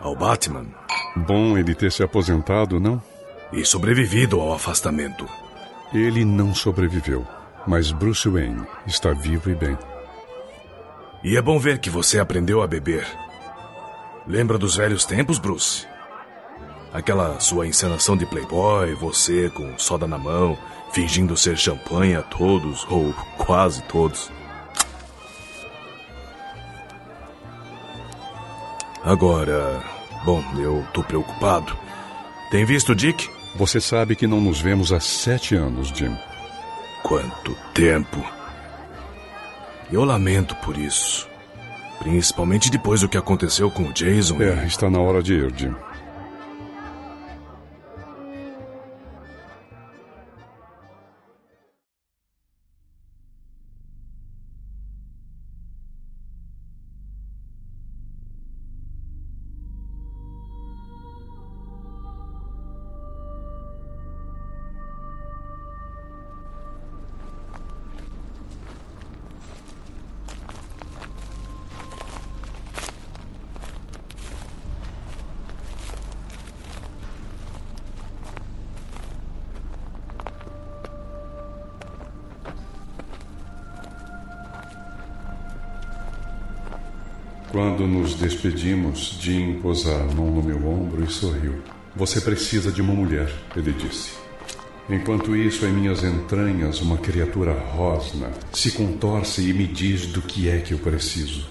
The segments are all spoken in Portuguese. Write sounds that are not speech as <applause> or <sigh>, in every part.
ao Batman. Bom ele ter se aposentado, não? E sobrevivido ao afastamento. Ele não sobreviveu, mas Bruce Wayne está vivo e bem. E é bom ver que você aprendeu a beber. Lembra dos velhos tempos, Bruce? Aquela sua encenação de playboy, você com soda na mão, fingindo ser champanhe a todos, ou quase todos. Agora, bom, eu tô preocupado. Tem visto Dick? Você sabe que não nos vemos há sete anos, Jim. Quanto tempo! Eu lamento por isso. Principalmente depois do que aconteceu com o Jason. É, está na hora de ir, Jim. Despedimos, Jim pôs a mão no meu ombro e sorriu. Você precisa de uma mulher, ele disse. Enquanto isso, em minhas entranhas, uma criatura rosna se contorce e me diz do que é que eu preciso.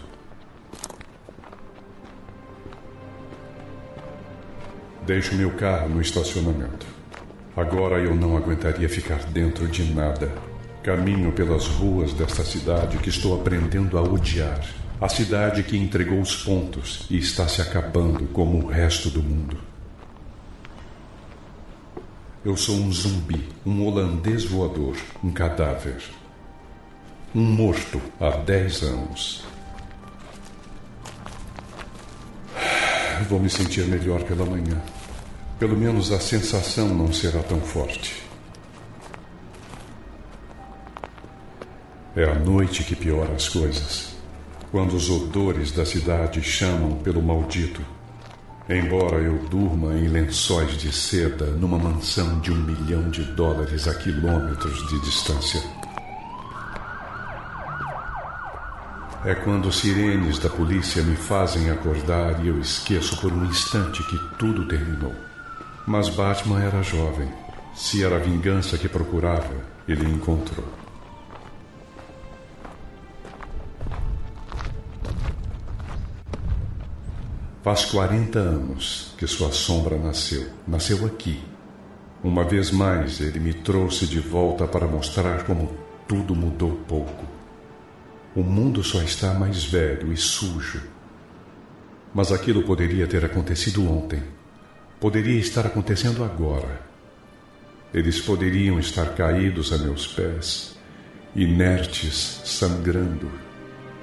Deixo meu carro no estacionamento. Agora eu não aguentaria ficar dentro de nada. Caminho pelas ruas desta cidade que estou aprendendo a odiar. A cidade que entregou os pontos e está se acabando como o resto do mundo. Eu sou um zumbi, um holandês voador, um cadáver. Um morto há dez anos. Vou me sentir melhor pela manhã. Pelo menos a sensação não será tão forte. É a noite que piora as coisas quando os odores da cidade chamam pelo maldito. Embora eu durma em lençóis de seda numa mansão de um milhão de dólares a quilômetros de distância. É quando sirenes da polícia me fazem acordar e eu esqueço por um instante que tudo terminou. Mas Batman era jovem. Se era a vingança que procurava, ele encontrou. Faz 40 anos que sua sombra nasceu. Nasceu aqui. Uma vez mais, ele me trouxe de volta para mostrar como tudo mudou pouco. O mundo só está mais velho e sujo. Mas aquilo poderia ter acontecido ontem. Poderia estar acontecendo agora. Eles poderiam estar caídos a meus pés, inertes, sangrando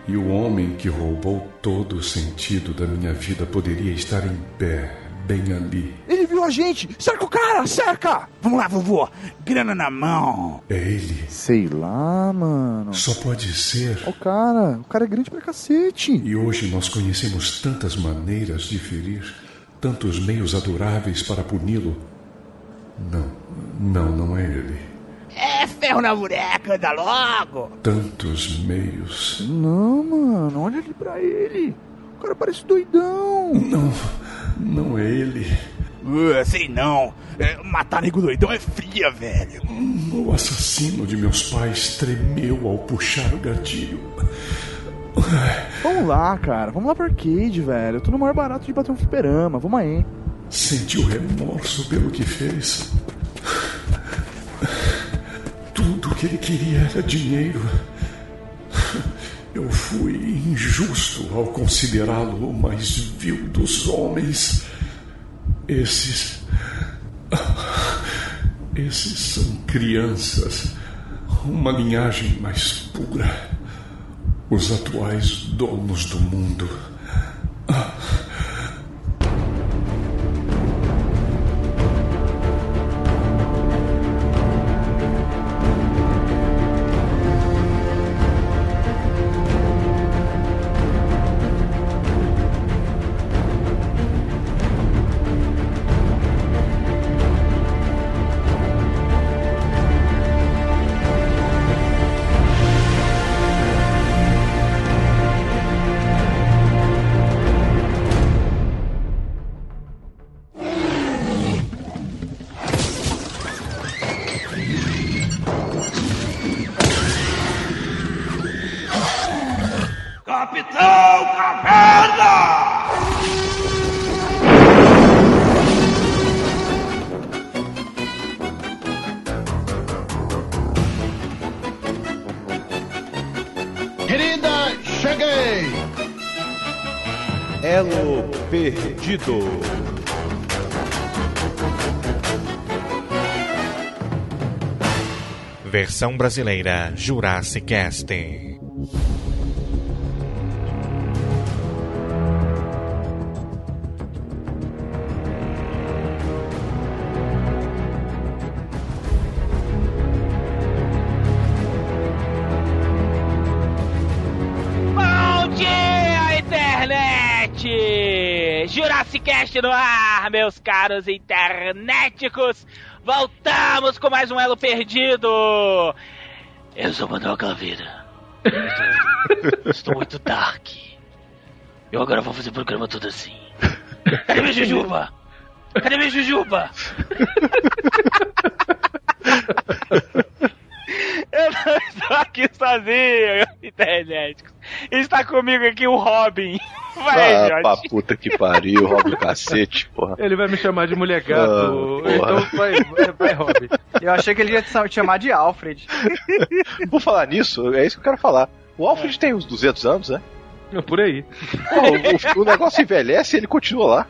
e o homem que roubou todo o sentido da minha vida poderia estar em pé, bem ali. Ele viu a gente! Cerca o cara! Cerca! Vamos lá, vovô! Grana na mão! É ele. Sei lá, mano. Só pode ser. O cara, o cara é grande pra cacete. E hoje nós conhecemos tantas maneiras de ferir, tantos meios adoráveis para puni-lo. Não, não, não é ele. É ferro na boneca, anda logo! Tantos meios. Não, mano, olha ali pra ele. O cara parece doidão. Não, não é ele. Uh, sei não. É, matar nego doidão é fria, velho. O assassino de meus pais tremeu ao puxar o gatilho. Vamos lá, cara. Vamos lá pro arcade, velho. Eu tô no maior barato de bater um fliperama. Vamos aí. Sentiu remorso pelo que fez. Que ele queria era dinheiro. Eu fui injusto ao considerá-lo o mais vil dos homens. Esses. Esses são crianças. Uma linhagem mais pura. Os atuais donos do mundo. Versão brasileira Jurassic Cast. Bom dia, internet! Jurassic Cast no ar, meus caros internéticos! Voltamos com mais um Elo Perdido! Eu sou Manuel Caveira. Estou, <laughs> estou muito dark. Eu agora vou fazer programa todo assim. Cadê minha Jujuba? Cadê minha Jujuba? <laughs> Eu não <laughs> estou aqui sozinho, internéticos. Está comigo aqui o Robin. <laughs> Vai, Ah, Jorge. pra puta que pariu, Rob do cacete, porra. Ele vai me chamar de mulher gato. Ah, então vai, vai, vai, Rob. Eu achei que ele ia te chamar de Alfred. <laughs> Por falar nisso, é isso que eu quero falar. O Alfred tem uns 200 anos, né? Por aí. Pô, o, o negócio envelhece e ele continua lá.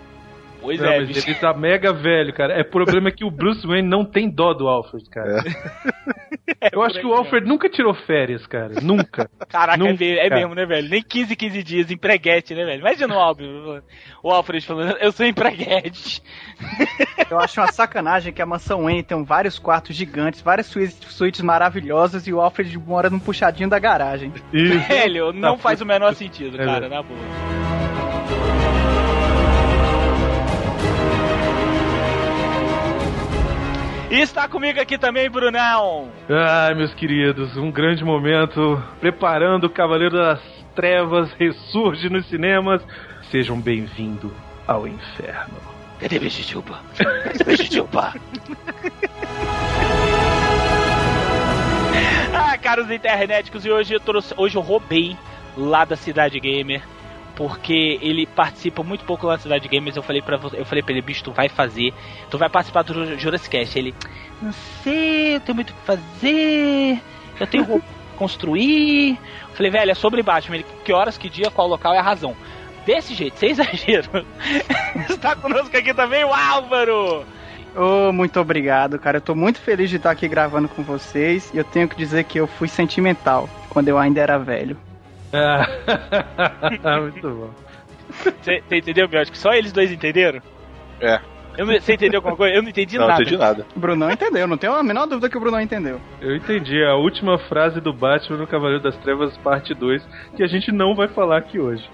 Pois Não, é, mas bicho. ele tá mega velho, cara. É o problema é que o Bruce Wayne não tem dó do Alfred, cara. <laughs> Eu acho que o Alfred nunca tirou férias, cara. Nunca. Caraca, é, Nunca. é mesmo, né, velho? Nem 15, 15 dias empreguete, né, velho? Imagina o Alfred, o Alfred falando, eu sou empreguete. <laughs> Eu acho uma sacanagem que a mansão Wayne tem vários quartos gigantes, várias suítes, suítes maravilhosas e o Alfred mora num puxadinho da garagem. Isso. Velho, não Tá, faz o menor sentido, É cara, na boa. E está comigo aqui também, Brunão. Ai, meus queridos, um grande momento. Preparando o Cavaleiro das Trevas ressurge nos cinemas. Sejam bem-vindos ao inferno. Cadê minha Jujuba? Cadê minha Jujuba? <laughs> ah, caros internéticos, e hoje eu trouxe, hoje eu roubei lá da Cidade Gamer, porque ele participa muito pouco da Cidade Gamer, mas eu falei para eu falei para ele, bicho, tu vai fazer, tu vai participar do Jurassic Cast. Ele, não sei, eu tenho muito o que fazer, eu tenho pra construir. Eu falei, velho, é sobre Batman, ele, que horas, que dia, qual local é a razão. Desse jeito, <laughs> sem exagero. Está conosco aqui também o Álvaro. Oh, muito obrigado, cara. Eu tô muito feliz de estar aqui gravando com vocês e eu tenho que dizer que eu fui sentimental quando eu ainda era velho. Ah, <laughs> muito bom. Você entendeu, meu? Acho que só eles dois entenderam. É. Eu Você entendeu alguma coisa? Eu não entendi não, nada. não entendi nada. O Brunão entendeu, não tenho a menor dúvida que o Brunão entendeu. Eu entendi a última frase do Batman no Cavaleiro das Trevas, parte 2, que a gente não vai falar aqui hoje.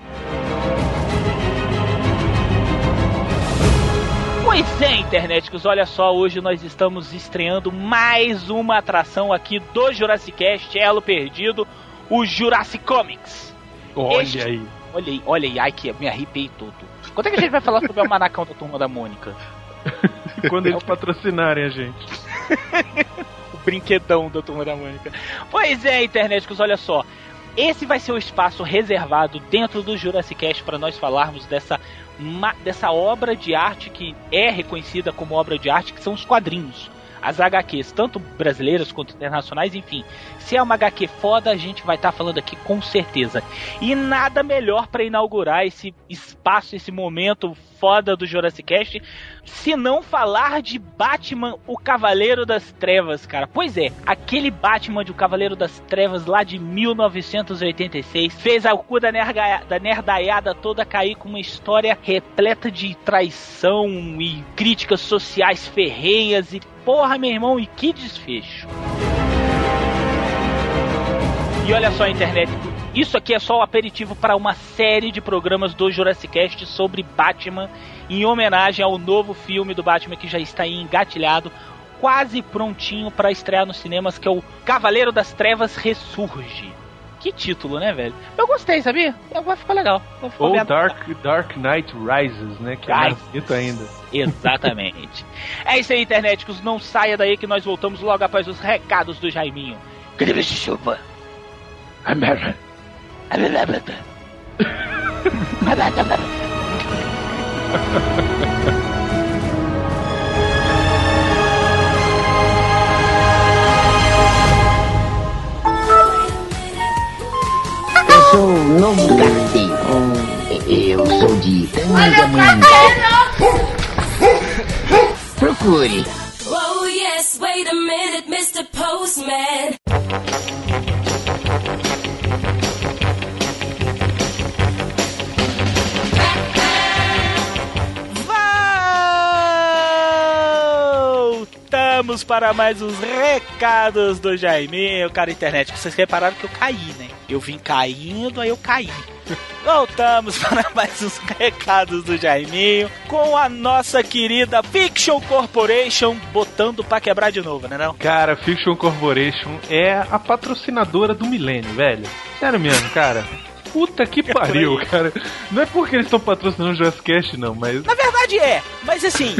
Pois é, internéticos, olha só, hoje nós estamos estreando mais uma atração aqui do Jurassic Cast, Elo Perdido, o Jurassic Comics. Olha Este- aí. Olha aí, olha aí, ai que me arrepiei todo. Quando é que a gente vai falar sobre o manacão da Turma da Mônica? <laughs> Quando eles patrocinarem a gente. <laughs> o brinquedão da Turma da Mônica. Pois é, internéticos, olha só. Esse vai ser o espaço reservado dentro do Jurassic Cast para nós falarmos dessa, dessa obra de arte que é reconhecida como obra de arte, que são os quadrinhos. As HQs, tanto brasileiras quanto internacionais, enfim. Se é uma HQ foda, a gente vai estar falando aqui com certeza. E nada melhor para inaugurar esse espaço, esse momento foda do Jurassic Cast, se não falar de Batman, o Cavaleiro das Trevas, cara. Pois é, aquele Batman de O Cavaleiro das Trevas lá de 1986 fez a cu da, nerga, da nerdaiada toda cair com uma história repleta de traição e críticas sociais ferrenhas e porra, meu irmão, e que desfecho. E olha só, internet, isso aqui é só o aperitivo para uma série de programas do Jurassic Cast sobre Batman, em homenagem ao novo filme do Batman que já está aí engatilhado, quase prontinho para estrear nos cinemas, que é o Cavaleiro das Trevas Ressurge. Que título, né, velho? Eu gostei, sabia? Vai ficar legal. Ou Dark, Dark Knight Rises, né? Que é mais Rises. ainda. Exatamente. <laughs> é isso aí, internéticos. Não saia daí que nós voltamos logo após os recados do Jaiminho. Cadê minha chuva? Eu sou o novo carteiro. Eu sou de Tangamanga. Procure. Oh yes, wait a minute, Mr. Postman. Voltamos para mais uns recados do Jaime, o cara internet. Vocês repararam que eu caí, né? Eu vim caindo, aí eu caí. <laughs> Voltamos para mais uns recados do Jaiminho com a nossa querida Fiction Corporation botando pra quebrar de novo, né não? Cara, Fiction Corporation é a patrocinadora do milênio, velho. Sério mesmo, cara. <laughs> Puta que pariu, cara. Não é porque eles estão patrocinando o Jurassic Cast, não, mas. Na verdade é, mas assim.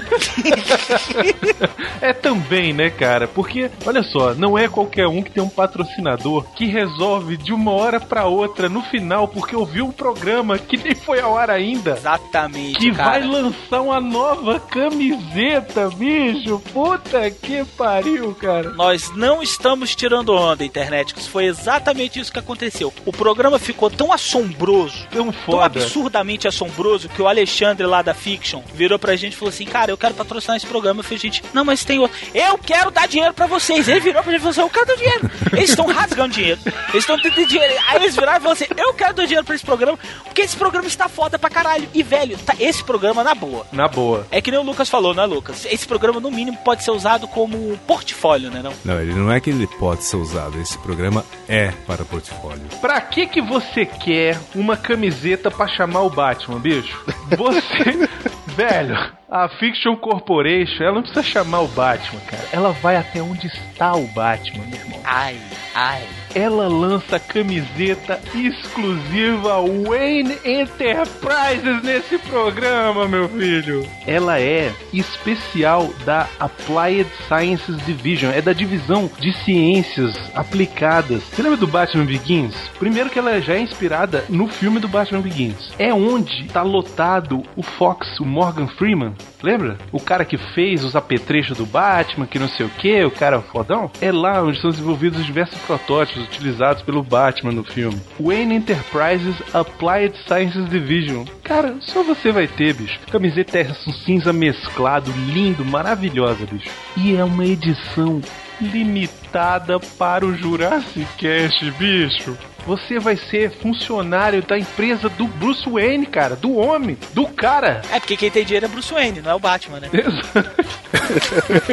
<laughs> é também, né, cara? Porque, olha só, não é qualquer um que tem um patrocinador que resolve de uma hora pra outra no final, porque ouviu um programa que nem foi ao ar ainda. Exatamente. Que cara. vai lançar uma nova camiseta, bicho. Puta que pariu, cara. Nós não estamos tirando onda, internet. Isso foi exatamente isso que aconteceu. O programa ficou tão assombroso, tão foda, tão absurdamente assombroso que o Alexandre lá da Fiction virou pra gente e falou assim: Cara, eu quero patrocinar esse programa. Eu falei, gente, não, mas tem outro. Eu quero dar dinheiro pra vocês. Ele virou pra gente e falou assim: Eu quero dar dinheiro. Eles estão rasgando dinheiro. Eles estão tendo dinheiro. Aí eles viraram e falaram assim: Eu quero dar dinheiro pra esse programa porque esse programa está foda pra caralho. E, velho, tá esse programa na boa. Na boa. É que nem o Lucas falou, né, Lucas? Esse programa, no mínimo, pode ser usado como um portfólio, né? Não? não, ele não é que ele pode ser usado. Esse programa é para portfólio. Pra que que você quer uma camiseta pra chamar o Batman, bicho? Você. <laughs> velho, a Fiction Corporation, ela não precisa chamar o Batman, cara. Ela vai até onde está o Batman, meu irmão. Ai, ai. Ela lança camiseta exclusiva Wayne Enterprises nesse programa, meu filho. Ela é especial da Applied Sciences Division, é da divisão de ciências aplicadas. Você lembra do Batman Begins? Primeiro que ela já é inspirada no filme do Batman Begins. É onde tá lotado o Fox, o Morgan Freeman. Lembra? O cara que fez os apetrechos do Batman, que não sei o que, o cara fodão. É lá onde são desenvolvidos diversos protótipos utilizados pelo Batman no filme. Wayne Enterprises Applied Sciences Division. Cara, só você vai ter, bicho. Camiseta é cinza mesclado, lindo, maravilhosa, bicho. E é uma edição limitada para o Jurassic Cast, bicho. Você vai ser funcionário da empresa do Bruce Wayne, cara. Do homem, do cara. É porque quem tem dinheiro é Bruce Wayne, não é o Batman, né? Exato,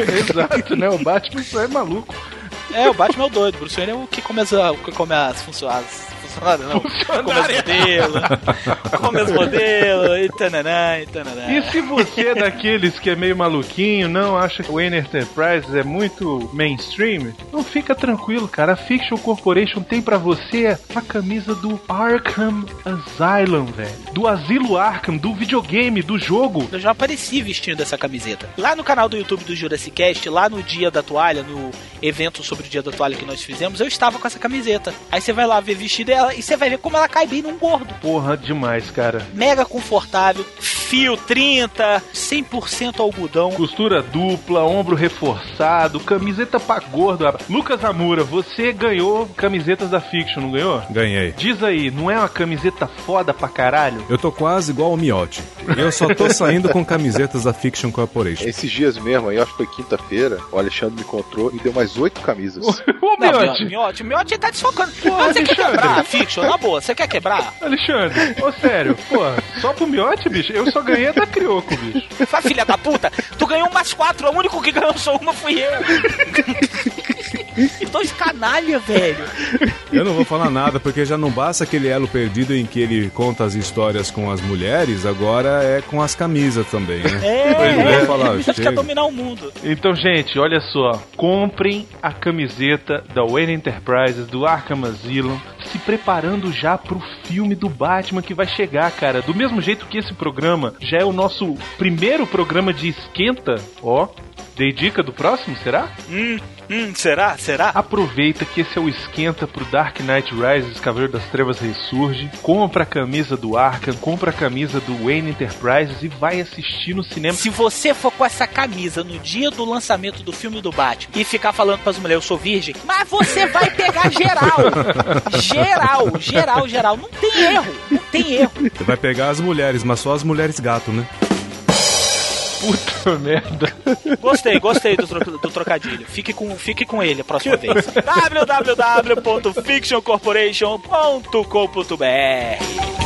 <laughs> Exato né? O Batman só é maluco. É, o Batman é o doido. Bruce Wayne é o que come as, o que come as funcionárias. Funcionário não. Come as modelos. come as modelos. E tananã, e tananã. E se você é daqueles que é meio maluquinho, não acha que o Wayne Enterprises é muito mainstream, não fica tranquilo, cara. A Fiction Corporation tem para você a camisa do Arkham Asylum, velho. Do Asilo Arkham, do videogame, do jogo. Eu já apareci vestindo essa camiseta. Lá no canal do YouTube do Jurassic Cast, lá no Dia da Toalha, no evento sobre o Dia da Toalha que nós fizemos, eu estava com essa camiseta. Aí você vai lá ver vestido dela e você vai ver como ela cai bem num gordo. Porra, demais, cara. Mega confortável, fio 30, 100% algodão. Costura dupla, ombro reforçado, camiseta pra gordo. Lucas Amura, você ganhou camisetas da Fiction, não ganhou? Ganhei. Diz aí, não é uma camiseta foda pra caralho? Eu tô quase igual ao Miotti. Eu só tô saindo com camisetas da Fiction Corporation. Esses dias mesmo, aí acho que foi quinta-feira, o Alexandre me encontrou e deu mais oito camisas. Ô, Miotti! Miotti, Miotti tá desfocando. Pô, você quer quebrar a Fiction? Na boa, você quer quebrar? Alexandre, ô sério, pô, só pro Miotti, bicho? Eu só ganhei da Crioco, bicho. Fala, filha da puta, tu ganhou umas quatro, o único que ganhou só uma fui eu. <laughs> <laughs> Dois canalha, velho. Eu não vou falar nada, porque já não basta aquele elo perdido em que ele conta as histórias com as mulheres, agora é com as camisas também, né? É, Pois é, vou falar, chega. quer dominar o mundo. Então, gente, olha só. Comprem a camiseta da Wayne Enterprises, do Arkham Asylum, se preparando já pro filme do Batman que vai chegar, cara. Do mesmo jeito que esse programa já é o nosso primeiro programa de esquenta, ó. Dei dica do próximo, será? Hum, hum, será? Será? Aproveita que esse é o esquenta pro Dark Knight Rises, Cavaleiro das Trevas Ressurge. Compra a camisa do Arkham, compra a camisa do Wayne Enterprises e vai assistir no cinema. Se você for com essa camisa no dia do lançamento do filme do Batman e ficar falando pras mulheres, eu sou virgem, mas você vai pegar <laughs> geral. geral, geral, geral. Não tem erro, não tem erro. Você vai pegar as mulheres, mas só as mulheres gato, né? Puta <laughs> merda. Gostei, gostei do, do trocadilho. Fique com, fique com ele a próxima vez. www.fictioncorporation.com.br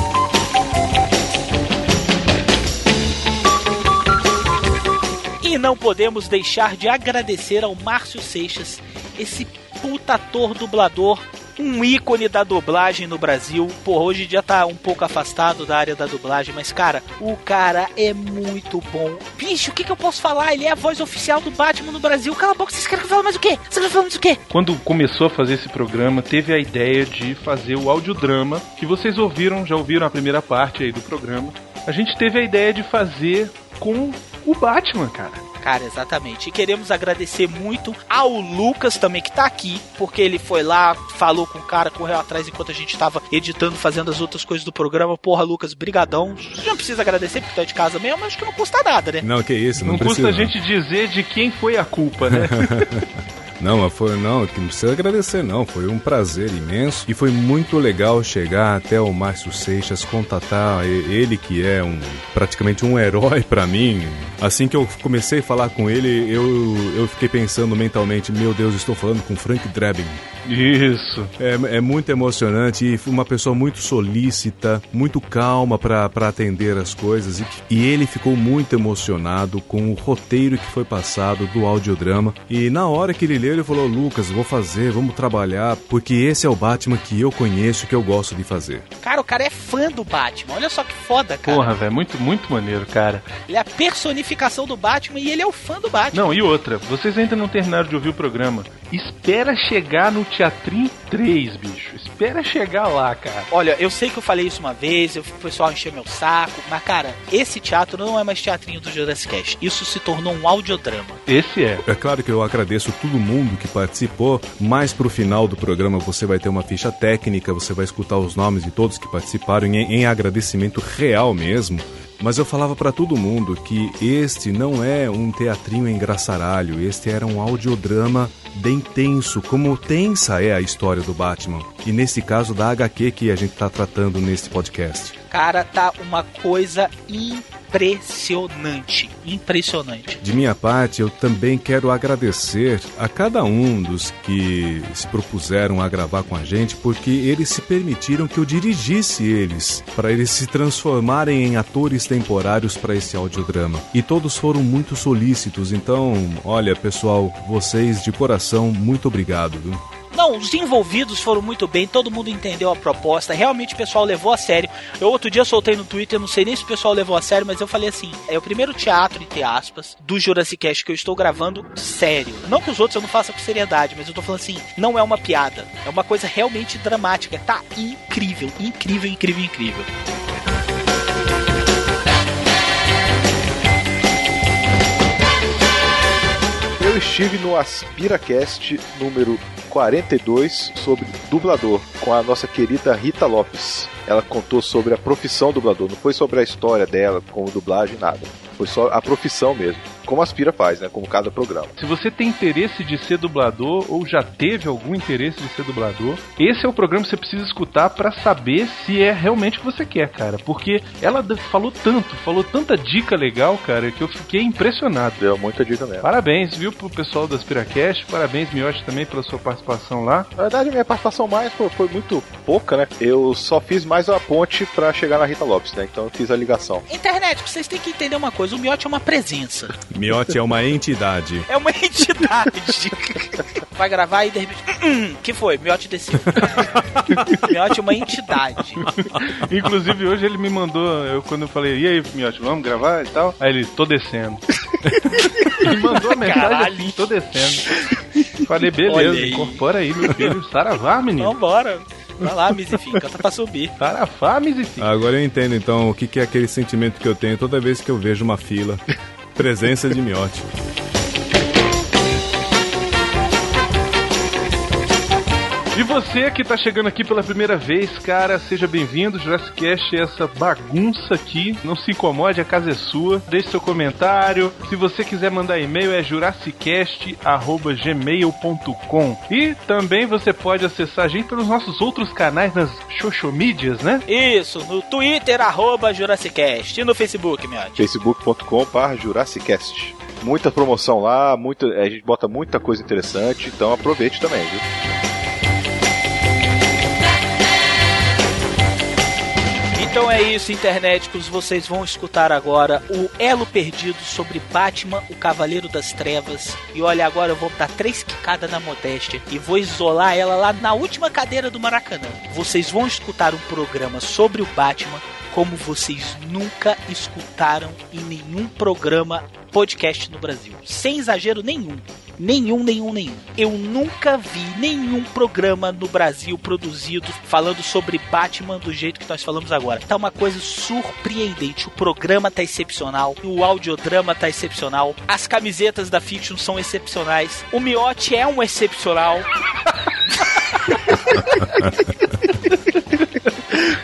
E não podemos deixar de agradecer ao Márcio Seixas, esse puta ator dublador, um ícone da dublagem no Brasil. Porra, hoje em dia tá um pouco afastado da área da dublagem, mas cara, o cara é muito bom. Bicho, o que, que eu posso falar? Ele é a voz oficial do Batman no Brasil. Cala a boca, vocês querem falar mais o quê? Vocês querem falar mais o quê? Quando começou a fazer esse programa, teve a ideia de fazer o audiodrama, que vocês ouviram, já ouviram a primeira parte aí do programa. A gente teve a ideia de fazer com o Batman, cara. Cara, exatamente. E queremos agradecer muito ao Lucas também, que tá aqui, porque ele foi lá, falou com o cara, correu atrás enquanto a gente tava editando, fazendo as outras coisas do programa. Porra, Lucas, brigadão. Você não precisa agradecer porque tu é de casa mesmo, mas acho que não custa nada, né? Não, que isso, não, Não, precisa. custa a gente dizer de quem foi a culpa, né? <laughs> Não, mas foi não, que não precisa agradecer não, foi um prazer imenso e foi muito legal chegar até o Márcio Seixas, contatar ele que é um praticamente um herói pra mim. Assim que eu comecei a falar com ele, eu, eu fiquei pensando mentalmente, meu Deus, estou falando com Frank Drebin. Isso. É, é muito emocionante e uma pessoa muito solícita, muito calma para atender as coisas e, e ele ficou muito emocionado com o roteiro que foi passado do audiodrama e na hora que ele leu ele falou Lucas vou fazer vamos trabalhar porque esse é o Batman que eu conheço que eu gosto de fazer Cara, o cara é fã do Batman. Olha só que foda, cara. Porra, velho, muito, muito maneiro, cara. Ele é a personificação do Batman e ele é o fã do Batman. Não, e outra, vocês ainda não terminaram de ouvir o programa. Espera chegar no Teatrinho 3, bicho. Espera chegar lá, cara. Olha, eu sei que eu falei isso uma vez, eu- o pessoal encheu meu saco, mas cara, esse teatro não é mais teatrinho do Jurassic Cast. Isso se tornou um audiodrama. Esse é. É claro que eu agradeço todo mundo que participou, mas pro final do programa você vai ter uma ficha técnica, você vai escutar os nomes de todos que participaram em, em agradecimento real mesmo. Mas eu falava pra todo mundo que este não é um teatrinho engraçaralho, este era um audiodrama bem tenso, como tensa é a história do Batman. E nesse caso da HQ que a gente tá tratando neste podcast. Cara, tá uma coisa impressionante. Impressionante. De minha parte, eu também quero agradecer a cada um dos que se propuseram a gravar com a gente, porque eles se permitiram que eu dirigisse eles, para eles se transformarem em atores temporários para esse audiodrama. E todos foram muito solícitos, então, olha, pessoal, vocês de coração, muito obrigado. Viu? Não, os envolvidos foram muito bem, todo mundo entendeu a proposta, realmente o pessoal levou a sério. Eu outro dia soltei no Twitter, não sei nem se o pessoal levou a sério, mas eu falei assim: é o primeiro teatro, entre aspas, do Jurassic Cast que eu estou gravando sério. Não que os outros eu não faça com seriedade, mas eu tô falando assim: não é uma piada, é uma coisa realmente dramática. Tá incrível, incrível, incrível, incrível. Eu estive no AspiraCast número 42 sobre dublador com a nossa querida Rita Lopes. Ela contou sobre a profissão dublador, não foi sobre a história dela, como dublagem, nada. Foi só a profissão mesmo. Como a Aspira faz, né? Como cada programa. Se você tem interesse de ser dublador ou já teve algum interesse de ser dublador, esse é o programa que você precisa escutar pra saber se é realmente o que você quer, cara. Porque ela falou tanto, falou tanta dica legal, cara, que eu fiquei impressionado. Deu muita dica mesmo. Parabéns, viu, pro pessoal do Aspiracast. Parabéns, Miotti, também pela sua participação lá. Na verdade, minha participação mais foi, foi muito pouca, né? Eu só fiz mais a ponte pra chegar na Rita Lopes, né? Então eu fiz a ligação. Internet, vocês têm que entender uma coisa: o Miotti é uma presença. Miotti é uma entidade. É uma <laughs> entidade. Vai gravar e de repente. "Hum, que foi? Miotti desceu. <laughs> Miotti é uma entidade. Inclusive, hoje ele me mandou, eu, quando eu falei, e aí, Miotti, vamos gravar e tal? Aí ele, tô descendo. <laughs> ele mandou a mensagem Caralho. assim, tô descendo. Falei, beleza, incorpora aí, meu filho. Saravá, menino. Vambora. Vai lá, Misifica, tá pra subir. Saravá, Misifica. Agora eu entendo então o que que é aquele sentimento que eu tenho toda vez que eu vejo uma fila. <laughs> Presença de miote. E você que tá chegando aqui pela primeira vez, cara, seja bem-vindo. Jurassic Cast é essa bagunça aqui. Não se incomode, a casa é sua. Deixe seu comentário. Se você quiser mandar e-mail, é jurassicast.gmail.com. E também você pode acessar a gente pelos nossos outros canais nas xoxomídias, né? Isso, no Twitter, arroba Jurassicast. E no Facebook, meu facebook.com.br Jurassicast. Muita promoção lá, muito, a gente bota muita coisa interessante, então aproveite também, viu? Então é isso, internéticos. Vocês vão escutar agora o Elo Perdido sobre Batman, o Cavaleiro das Trevas. E olha, agora eu vou dar três quicadas na modéstia e vou isolar ela lá na última cadeira do Maracanã. Vocês vão escutar um programa sobre o Batman como vocês nunca escutaram em nenhum programa podcast no Brasil. Sem exagero nenhum. Nenhum, nenhum, nenhum. Eu nunca vi nenhum programa no Brasil produzido falando sobre Batman do jeito que nós falamos agora. Tá uma coisa surpreendente. O programa tá excepcional, o audiodrama tá excepcional, as camisetas da Fiction são excepcionais, o Miote é um excepcional. <laughs>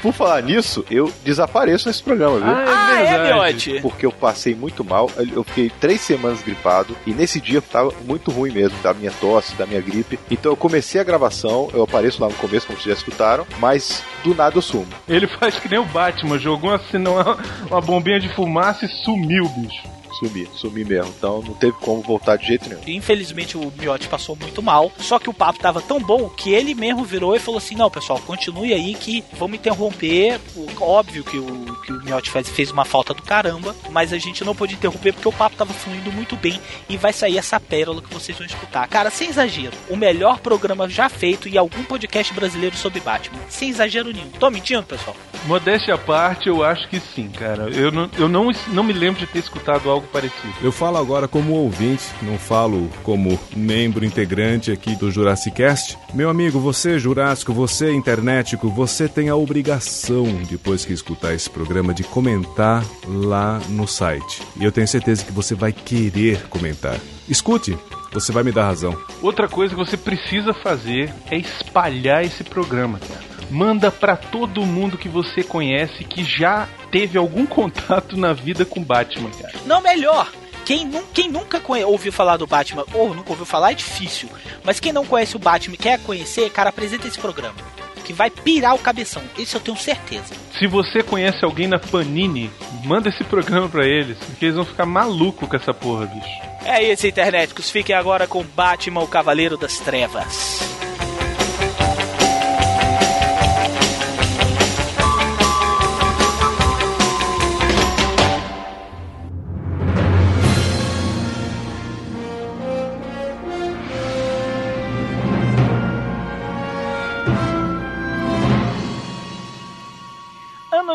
Por falar nisso, eu desapareço nesse programa, viu? Ah, é, verdade. Miote? Porque eu passei muito mal, eu fiquei três semanas gripado e nesse dia tava muito ruim mesmo, da minha tosse, da minha gripe. Então eu comecei a gravação, eu apareço lá no começo, como vocês já escutaram, mas do nada eu sumo. Ele faz que nem o Batman, jogou assim uma, uma bombinha de fumaça e sumiu, bicho. Sumi, sumi mesmo. Então não teve como voltar de jeito nenhum. Infelizmente o Miotti passou muito mal. Só que o papo tava tão bom que ele mesmo virou e falou assim: Não, pessoal, continue aí que vamos interromper. Óbvio que o, que o Miotti fez, fez uma falta do caramba, mas a gente não pôde interromper porque o papo tava fluindo muito bem e vai sair essa pérola que vocês vão escutar. Cara, sem exagero, o melhor programa já feito em algum podcast brasileiro sobre Batman. Sem exagero nenhum. Tô mentindo, pessoal? Modéstia à parte, eu acho que sim, cara. Eu não, eu não, não me lembro de ter escutado algo parecido. Eu falo agora como ouvinte, não falo como membro integrante aqui do Jurassic Cast. Meu amigo, você Jurássico, você internético, você tem a obrigação, depois que escutar esse programa, de comentar lá no site. E eu tenho certeza que você vai querer comentar. Escute, você vai me dar razão. Outra coisa que você precisa fazer é espalhar esse programa, cara. Manda pra todo mundo que você conhece que já teve algum <laughs> contato na vida com Batman, cara. Não, melhor. Quem, nu- quem nunca ouviu falar do Batman, ou nunca ouviu falar, é difícil. Mas quem não conhece o Batman e quer conhecer, cara, apresenta esse programa. Que vai pirar o cabeção. Isso eu tenho certeza. Se você conhece alguém na Panini, manda esse programa pra eles, porque eles vão ficar malucos com essa porra, bicho. É isso, internéticos. Fiquem agora com Batman, o Cavaleiro das Trevas.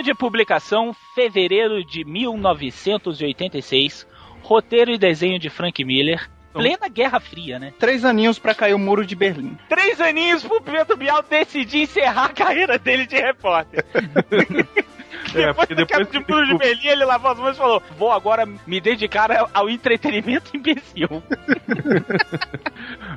De publicação, fevereiro de 1986. Roteiro e desenho de Frank Miller. Plena Guerra Fria, né? Três aninhos pra cair o muro de Berlim. Três aninhos pro Pedro Bial decidir encerrar a carreira dele de repórter. <laughs> É, depois queda depois de muro de Berlim, ele lavou as mãos e falou: Vou agora me dedicar ao- entretenimento imbecil. <laughs>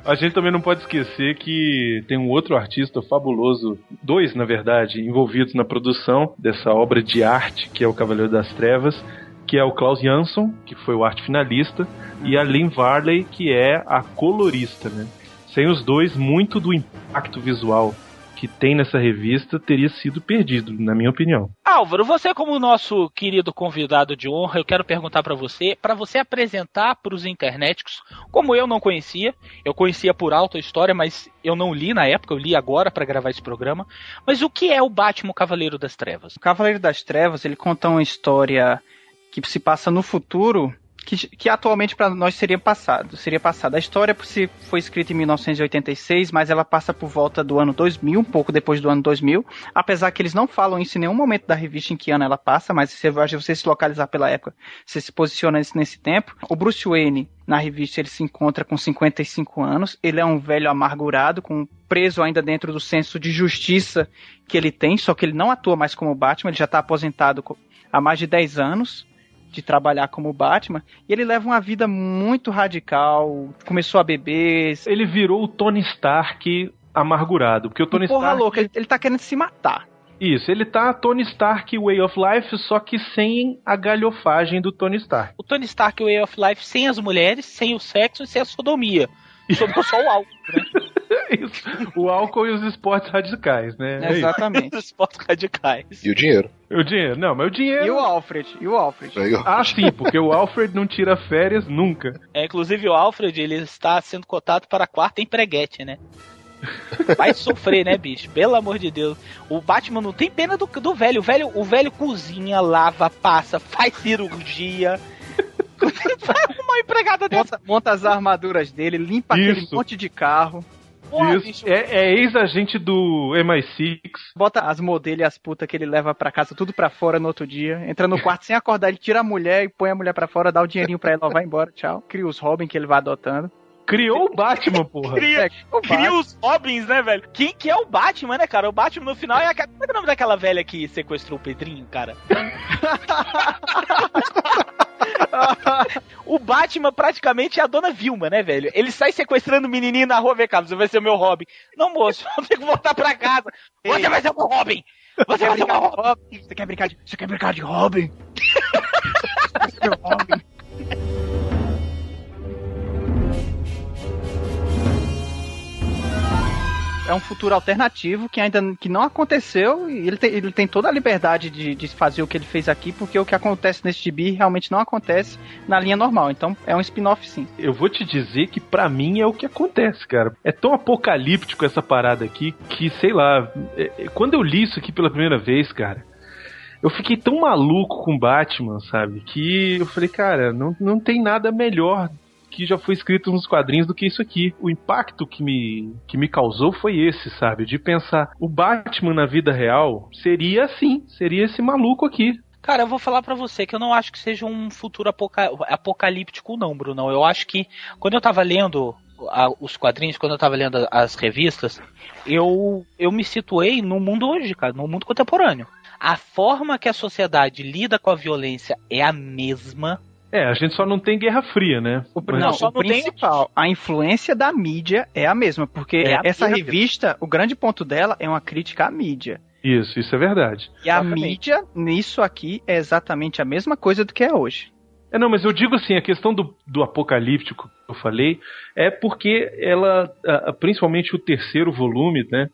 A gente também não pode esquecer que tem um outro artista fabuloso, dois na verdade, envolvidos na produção dessa obra de arte que é o Cavaleiro das Trevas, que é o Klaus Jansson, que foi o arte finalista, e a Lynn Varley, que é a colorista, né? Sem os dois, muito do impacto visual que tem nessa revista teria sido perdido, na minha opinião. Álvaro, você como nosso querido convidado de honra, eu quero perguntar pra você, pra você apresentar pros internéticos, como eu não conhecia, eu conhecia por alto a história, mas eu não li na época, eu li agora pra gravar esse programa. Mas o que é o Batman Cavaleiro das Trevas? O Cavaleiro das Trevas, ele conta uma história que se passa no futuro, que, que atualmente para nós seria passado. Seria passado. A história se foi escrita em 1986, mas ela passa por volta do ano 2000, um pouco depois do ano 2000. Apesar que eles não falam isso em nenhum momento da revista em que ano ela passa, mas se você, se localizar pela época, você se posiciona nesse, tempo. O Bruce Wayne na revista ele se encontra com 55 anos. Ele é um velho amargurado, com preso ainda dentro do senso de justiça que ele tem, só que ele não atua mais como Batman, ele já está aposentado há mais de 10 anos de trabalhar como Batman, e ele leva uma vida muito radical, começou a beber, Ele virou o Tony Stark amargurado. Porque o Tony Porra Stark. louca, ele, ele tá querendo se matar. Isso, ele tá Tony Stark Way of Life, só que sem a galhofagem do Tony Stark. O Tony Stark Way of Life sem as mulheres, sem o sexo e sem a sodomia. Sobrou só o álcool, né? <laughs> Isso. O álcool e os esportes radicais, né? É. Exatamente. <laughs> Os esportes radicais. E o dinheiro. O dinheiro, não, mas o dinheiro. E o Alfred? E o Alfred? Ah, sim, porque o Alfred não tira férias nunca. É, inclusive o Alfred, ele está sendo cotado para a quarta empreguete, né? Vai sofrer, né, bicho? Pelo amor de Deus. O Batman não tem pena do, do velho. O velho. O velho cozinha, lava, passa, faz cirurgia. <laughs> Uma empregada dessa. Monta, monta as armaduras dele, limpa aquele Isso. monte de carro. Porra, Isso. bicho. É, é ex-agente do MI6. Bota as modelos e as putas que ele leva pra casa, tudo pra fora no outro dia. Entra no quarto sem acordar, ele tira a mulher e põe a mulher pra fora, dá o dinheirinho pra ela, ela vai embora, tchau. Cria os Robin que ele vai adotando. Criou o Batman, porra. Cria, É, o cria os Robins, né, velho? Quem que é o Batman, né, cara? O Batman no final é a. Como é que é o nome daquela velha que sequestrou o Pedrinho, cara? <laughs> o Batman praticamente é a dona Vilma, né, velho? Ele sai sequestrando o menininho na rua, vem cá, você vai ser o meu Robin. Não, moço, <laughs> eu tenho que voltar pra casa. Você vai ser o meu Robin! Você vai ser o meu Robin! Você quer brincar de, você quer brincar de Robin? Meu <laughs> Robin. É um futuro alternativo que ainda que não aconteceu e ele tem, ele tem toda a liberdade de, de fazer o que ele fez aqui, porque o que acontece nesse gibi realmente não acontece na linha normal. Então é um spin-off sim. Eu vou te dizer que pra mim é o que acontece, cara. É tão apocalíptico essa parada aqui que, sei lá, é- é- quando eu li isso aqui pela primeira vez, cara, eu fiquei tão maluco com Batman, sabe? Que eu falei, cara, não, não tem nada melhor que já foi escrito nos quadrinhos do que isso aqui. O impacto que me, que me causou foi esse, sabe? De pensar, o Batman na vida real seria assim, seria esse maluco aqui. Cara, eu vou falar pra você que eu não acho que seja um futuro apoca- apocalíptico, não, Bruno. Eu acho que quando eu tava lendo a- os quadrinhos, quando eu tava lendo as revistas, eu, eu me situei no mundo hoje, cara, no mundo contemporâneo. A forma que a sociedade lida com a violência é a mesma. É, a gente só não tem Guerra Fria, né? O, Mas- não, o principal, a influência da mídia é a mesma, porque É a essa revista, o grande ponto dela é uma crítica à mídia. Isso, isso é verdade. E a Exatamente. mídia, nisso aqui, é exatamente a mesma coisa do que é hoje. É, não, mas eu digo assim, a questão do, do apocalíptico que eu falei é porque ela, a- a- principalmente o terceiro volume, né?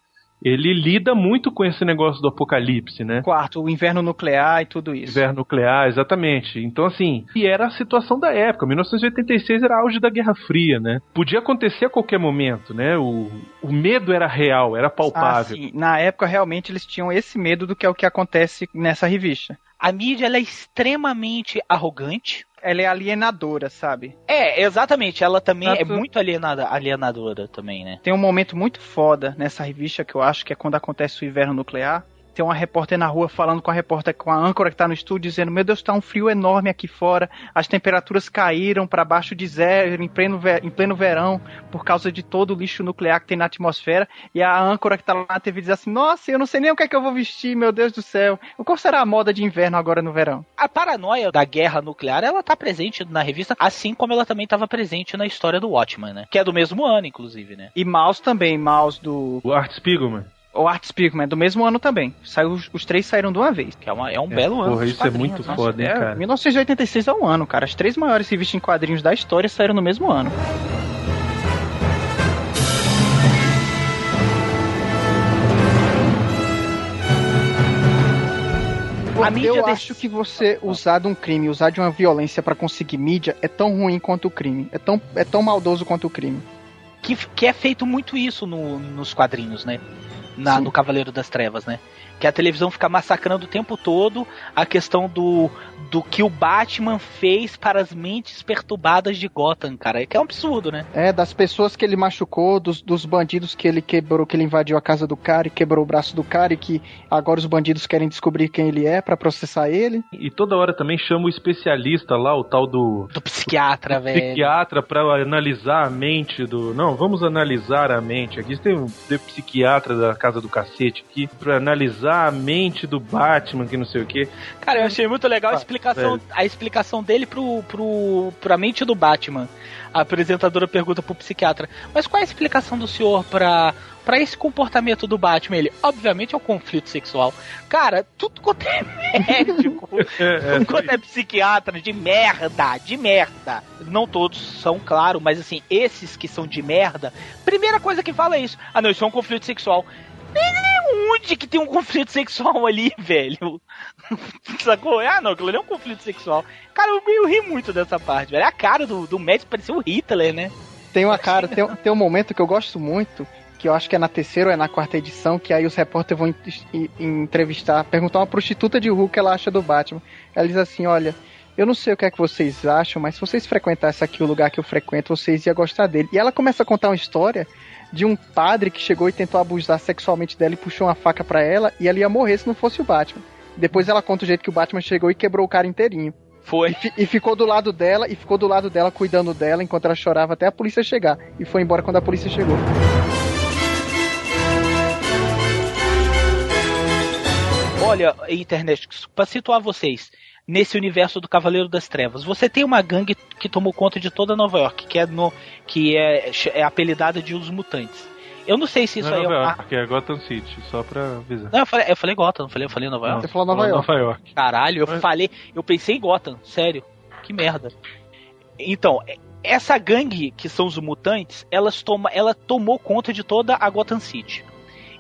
Ele lida muito com esse negócio do apocalipse, né? Quarto, o inverno nuclear e tudo isso. Inverno nuclear, exatamente. Então, assim, e era a situação da época. 1986 era auge da Guerra Fria, né? Podia acontecer a qualquer momento, né? O, o medo era real, era Ah, palpável. sim. Na época, realmente, eles tinham esse medo do que é o que acontece nessa revista. A mídia ela é extremamente arrogante. Ela é alienadora, sabe? É, exatamente. Ela também é Tanto- muito alienada, alienadora também, né? Tem um momento muito foda nessa revista que eu acho que é quando acontece o inverno nuclear. Tem uma repórter na rua falando com a repórter, com a âncora que tá no estúdio, dizendo: Meu Deus, tá um frio enorme aqui fora. As temperaturas caíram para baixo de zero em pleno, em pleno verão por causa de todo o lixo nuclear que tem na atmosfera. E a âncora que tá lá na TV diz assim: Nossa, eu não sei nem o que é que eu vou vestir, meu Deus do céu. Qual será a moda de inverno agora no verão? A paranoia da guerra nuclear, ela tá presente na revista, assim como ela também estava presente na história do Watchman, né? Que é do mesmo ano, inclusive, né? E Mouse também, Mouse do. O Art Spiegelman. O Art Spiegelman, do mesmo ano também. Saiu, os- os três saíram de uma vez. Que é, uma- é um belo ano. Porra, isso é muito nossa. foda, hein, É, cara? 1986 é um ano, cara. As três maiores revistas em quadrinhos da história saíram no mesmo ano. A mídia eu desse- acho que você usar de um crime, usar de uma violência pra conseguir mídia é tão ruim quanto o crime. É tão, é tão maldoso quanto o crime. que, que é feito muito isso no- nos quadrinhos, né? Na, no Cavaleiro das Trevas, né? Que a televisão fica massacrando o tempo todo a questão do, do que o Batman fez para as mentes perturbadas de Gotham, cara. Que é um absurdo, né? É, das pessoas que ele machucou, dos, dos bandidos que ele quebrou, que ele invadiu a casa do cara e quebrou o braço do cara e que agora os bandidos querem descobrir quem ele é pra processar ele. E toda hora também chama o especialista lá, o tal do Do psiquiatra, velho. psiquiatra pra analisar a mente do. Não, vamos analisar a mente. Aqui tem um de psiquiatra da casa do cacete aqui pra analisar usar a mente do Batman, que não sei o que. Cara, eu achei muito legal a explicação, a explicação dele pro, pro, pra mente do Batman. A apresentadora pergunta pro psiquiatra: Mas qual é a explicação do senhor pra, pra esse comportamento do Batman? Ele, obviamente, é o conflito sexual. Cara, tudo quanto é <laughs> médico, <laughs> tudo quanto é psiquiatra, de merda, de merda. Não todos são, claro, mas assim, esses que são de merda, primeira coisa que fala é isso. Ah, não, isso é um conflito sexual. Onde que tem um conflito sexual ali, <laughs> velho? Sacou? Ah, não, aquilo ali é um conflito sexual. Cara, eu, eu ri muito dessa parte, velho. A cara do, do médico parecia o Hitler, né? Tem uma cara, tem, tem um momento que eu gosto muito, que eu acho que é na terceira ou é na quarta edição, que aí os repórteres vão en- en- entrevistar, perguntar uma prostituta de rua o que ela acha do Batman. Ela diz assim, olha, eu não sei o que é que vocês acham, mas se vocês frequentassem aqui o lugar que eu frequento, vocês iam gostar dele. E ela começa a contar uma história de um padre que chegou e tentou abusar sexualmente dela e puxou uma faca pra ela, e ela ia morrer se não fosse o Batman. Depois ela conta o jeito que o Batman chegou e quebrou o cara inteirinho. Foi. E, fi- e ficou do lado dela, e ficou do lado dela, cuidando dela, enquanto ela chorava até a polícia chegar. E foi embora quando a polícia chegou. Olha, internet, pra situar vocês nesse universo do Cavaleiro das Trevas, você tem uma gangue que tomou conta de toda Nova York, que é no que é, é apelidada de os mutantes. Eu não sei se isso não é aí é Nova uma... York, é Gotham City, só pra avisar. Não, eu falei, eu falei Gotham, não falei, eu falei Nova York. Você falou Nova York. Nova York. Caralho, eu falei, eu pensei em Gotham, sério. Que merda. Então, essa gangue que são os mutantes, elas toma, ela tomou conta de toda a Gotham City.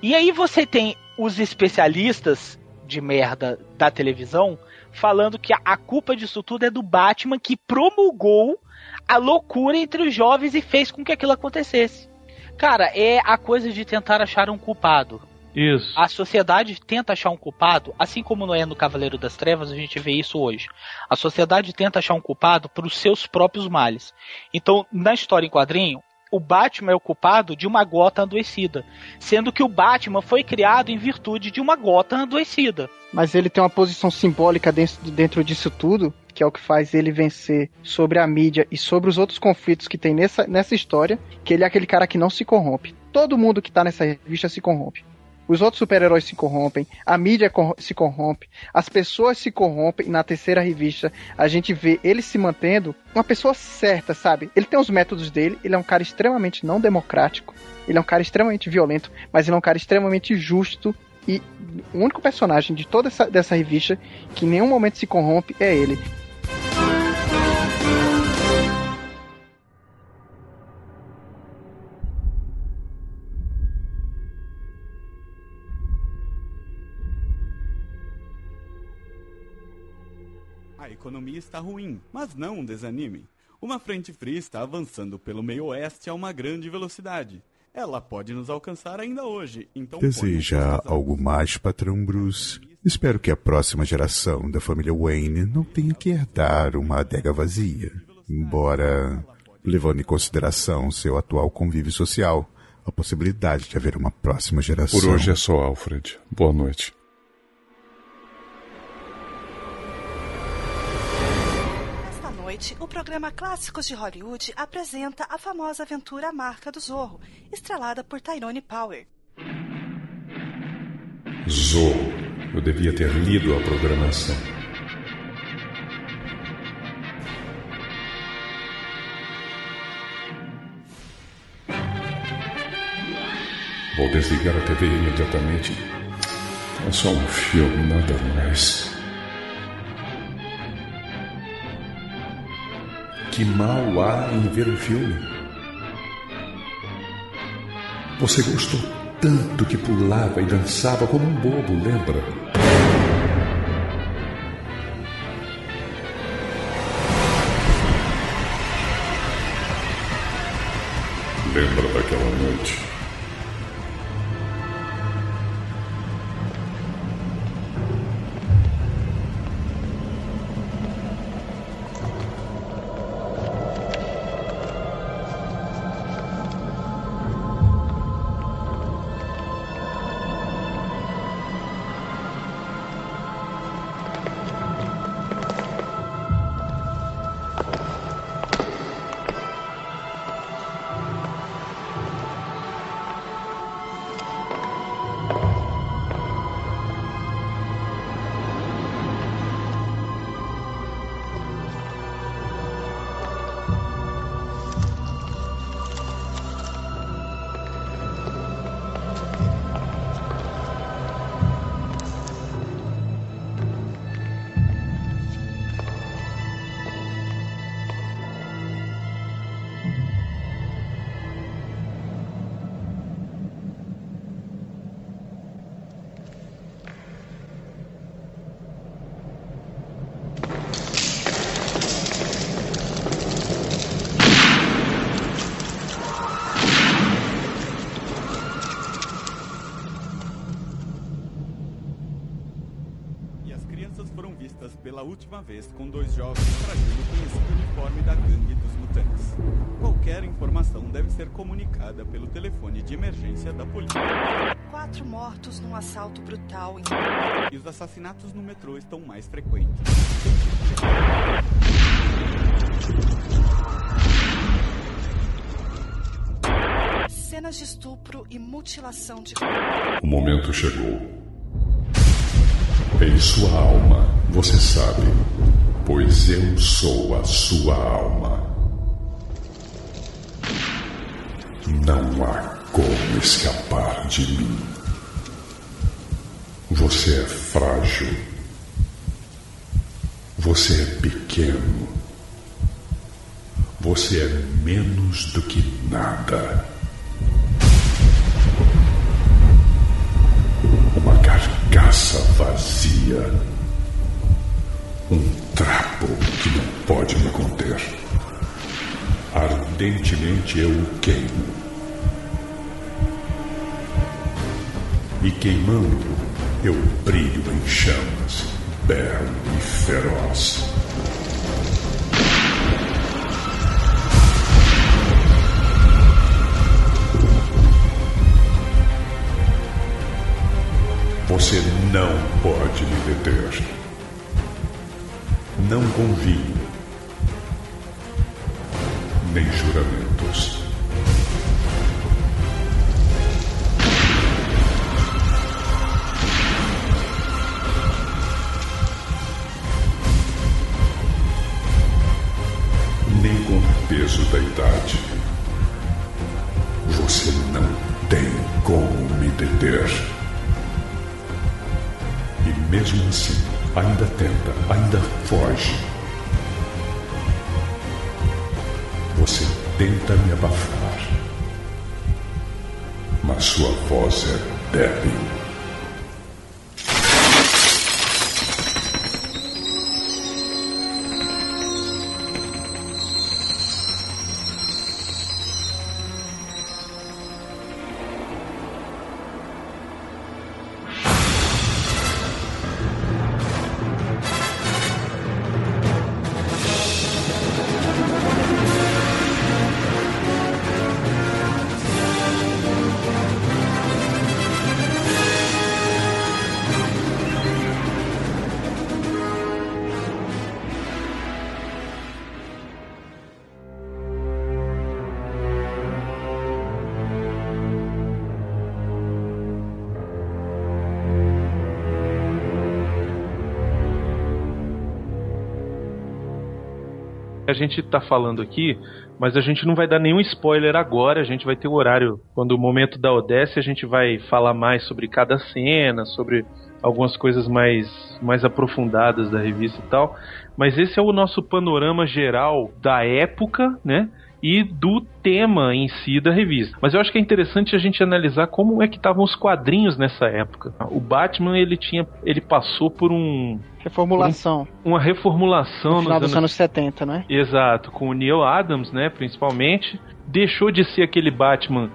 E aí você tem os especialistas de merda da televisão falando que a, culpa disso tudo é do Batman que promulgou a loucura entre os jovens e fez com que aquilo acontecesse. Cara, é a coisa de tentar achar um culpado. Isso. A sociedade tenta achar um culpado, assim como não é no Cavaleiro das Trevas, a gente vê isso hoje. A sociedade tenta achar um culpado para os seus próprios males. Então, na história em quadrinho, o Batman é o culpado de uma gota adoecida, sendo que o Batman foi criado em virtude de uma gota adoecida. Mas ele tem uma posição simbólica dentro, disso tudo, que é o que faz ele vencer sobre a mídia e sobre os outros conflitos que tem nessa, nessa história, que ele é aquele cara que não se corrompe. Todo mundo que tá nessa revista se corrompe. Os outros super-heróis se corrompem, a mídia corro- se corrompe, as pessoas se corrompem. E na terceira revista a gente vê ele se mantendo uma pessoa certa, sabe? Ele tem os métodos dele, ele é um cara extremamente não democrático, ele é um cara extremamente violento, mas ele é um cara extremamente justo. E o único personagem de toda essa dessa revista que em nenhum momento se corrompe é ele. Economia está ruim, mas não desanime. Uma frente fria está avançando pelo meio oeste a uma grande velocidade. Ela pode nos alcançar ainda hoje, então Deseja algo mais, patrão Bruce? Espero que a próxima geração da família Wayne não tenha que herdar uma adega vazia. Embora, levando em consideração seu atual convívio social, a possibilidade de haver uma próxima geração. Por hoje é só, Alfred. Boa noite. Noite, o programa Clássicos de Hollywood apresenta a famosa aventura Marca do Zorro, estrelada por Tyrone Power. Zorro. Eu devia ter lido a programação. Vou desligar a TV imediatamente. É só um filme, nada mais. Que mal há em ver um filme? Você gostou tanto que pulava e dançava como um bobo, lembra? Lembra daquela noite? Vez com dois jovens trajando o conhecido uniforme da gangue dos mutantes. Qualquer informação deve ser comunicada pelo telefone de emergência da polícia. Quatro mortos num assalto brutal em. E os assassinatos no metrô estão mais frequentes. Cenas de estupro e mutilação de. O momento chegou. Em sua alma, você sabe, pois eu sou a sua alma. Não há como escapar de mim. Você é frágil. Você é pequeno. Você é menos do que nada. Uma carcaça vazia. Um trapo que não pode me conter. Ardentemente eu o queimo. E queimando, eu brilho em chamas, belo e feroz. Você não pode me deter. Não convinho. Nem juramentos. A gente tá falando aqui, mas a gente não vai dar nenhum spoiler agora. A gente vai ter o horário quando o momento da Odessa, a gente vai falar mais sobre cada cena, sobre algumas coisas mais, mais aprofundadas da revista e tal. Mas esse é o nosso panorama geral da época, né? E do tema em si da revista. Mas eu acho que é interessante a gente analisar como é que estavam os quadrinhos nessa época. O Batman ele tinha, ele passou por um Reformulação. um- uma reformulação No final nos dos anos 70, né? Exato, com o Neil Adams, né, principalmente, deixou de ser aquele Batman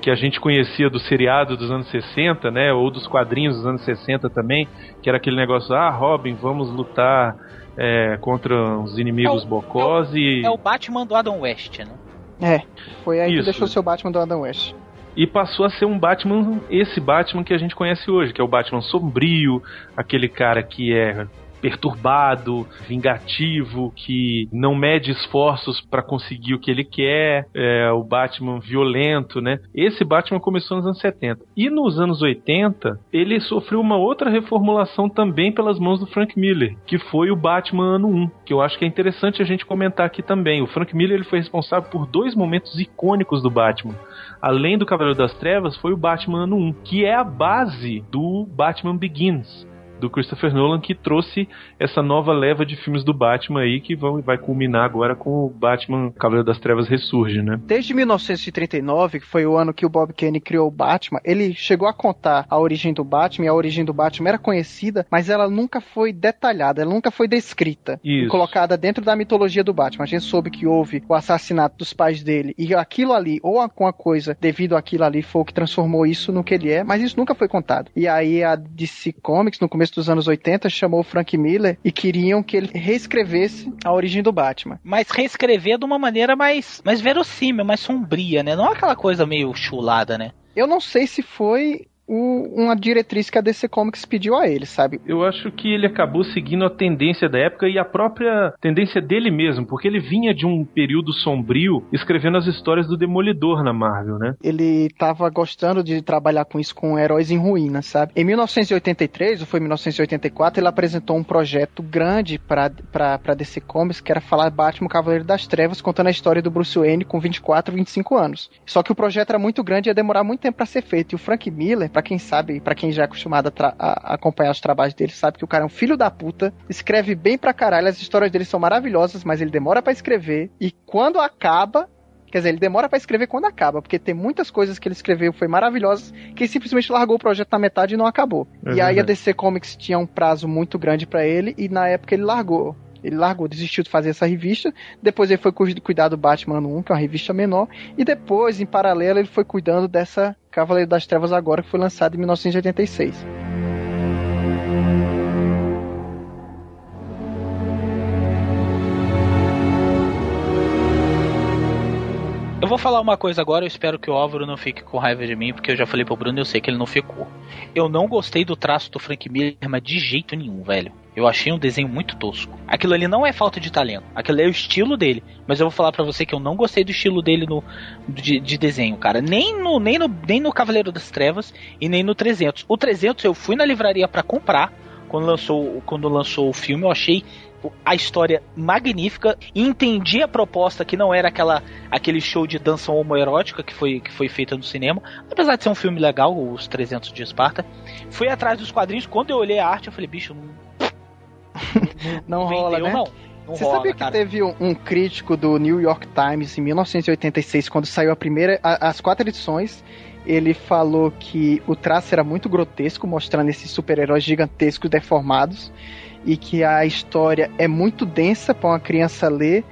que a gente conhecia do seriado dos anos 60, né, ou dos quadrinhos dos anos 60 também, que era aquele negócio, ah, Robin, vamos lutar é, contra os inimigos bocós e É o Batman do Adam West, né? É, foi aí que Isso. deixou seu Batman do Adam West. E passou a ser um Batman, esse Batman que a gente conhece hoje, que é o Batman sombrio, aquele cara que é perturbado, vingativo, que não mede esforços pra conseguir o que ele quer, é o Batman violento, né? Esse Batman começou nos anos 70. E nos anos 80, ele sofreu uma outra reformulação também pelas mãos do Frank Miller, que foi o Batman ano 1, que eu acho que é interessante a gente comentar aqui também. O Frank Miller ele foi responsável por dois momentos icônicos do Batman além do Cavaleiro das Trevas, foi o Batman ano 1, que é a base do Batman Begins, do Christopher Nolan, que trouxe essa nova leva de filmes do Batman aí, que vão, vai culminar agora com o Batman Cavaleiro das Trevas Ressurge, né? Desde 1939, que foi o ano que o Bob Kane criou o Batman, ele chegou a contar a origem do Batman, e a origem do Batman era conhecida, mas ela nunca foi detalhada, ela nunca foi descrita e colocada dentro da mitologia do Batman. A gente soube que houve o assassinato dos pais dele, e aquilo ali, ou alguma coisa devido àquilo ali, foi o que transformou isso no que ele é, mas isso nunca foi contado. E aí a DC Comics, no começo dos anos 80, chamou o Frank Miller e queriam que ele reescrevesse a origem do Batman. Mas reescrever de uma maneira mais, mais verossímil, mais sombria, né? Não é aquela coisa meio chulada, né? Eu não sei se foi o- uma diretriz que a DC Comics pediu a ele, sabe? Eu acho que ele acabou seguindo a tendência da época e a própria tendência dele mesmo, porque ele vinha de um período sombrio escrevendo as histórias do Demolidor na Marvel, né? Ele tava gostando de trabalhar com isso, com heróis em ruínas, sabe? Em 1983, ou foi 1984, ele apresentou um projeto grande pra, pra, pra DC Comics, que era falar Batman Cavaleiro das Trevas, contando a história do Bruce Wayne com 24, 25 anos. Só que o projeto era muito grande e ia demorar muito tempo pra ser feito. E o Frank Miller, pra quem sabe, pra quem já é acostumado a, a- acompanhar os trabalhos dele, sabe que o cara é um filho da puta, escreve bem pra caralho, as histórias dele são maravilhosas, mas ele demora pra escrever, e quando acaba, Quer dizer, ele demora pra escrever quando acaba, porque tem muitas coisas que ele escreveu foi maravilhosas que ele simplesmente largou o projeto na metade e não acabou. É e aí a. DC Comics tinha um prazo muito grande pra ele e na época ele largou. Ele largou, desistiu de fazer essa revista. Depois ele foi cu- cuidar do Batman 1, que é uma revista menor. E depois, em paralelo, ele foi cuidando dessa Cavaleiro das Trevas agora, que foi lançada em 1986. Eu vou falar uma coisa agora, eu espero que o Álvaro não fique com raiva de mim, porque eu já falei pro Bruno eu sei que ele não ficou. Eu não gostei do traço do Frank Miller, mas de jeito nenhum, velho. Eu achei um desenho muito tosco. Aquilo ali não é falta de talento, aquilo é o estilo dele. Mas eu vou falar pra você que eu não gostei do estilo dele no, de, de desenho, cara. Nem no, nem, no, nem no Cavaleiro das Trevas e nem no 300. O 300 eu fui na livraria pra comprar quando lançou, quando lançou o filme. Eu achei a história magnífica entendi a proposta que não era aquela aquele show de dança homoerótica que foi, que foi feita no cinema, apesar de ser um filme legal, os 300 de Esparta. Fui atrás dos quadrinhos, quando eu olhei a arte, eu falei, bicho, <laughs> não, rola, vendeu, né? não. Não Você rola, sabia que cara. teve um, um crítico do New York Times em 1986, quando saiu a primeira, a- as quatro edições, ele falou que o traço era muito grotesco, mostrando esses super-heróis gigantescos deformados, e que a história é muito densa para uma criança ler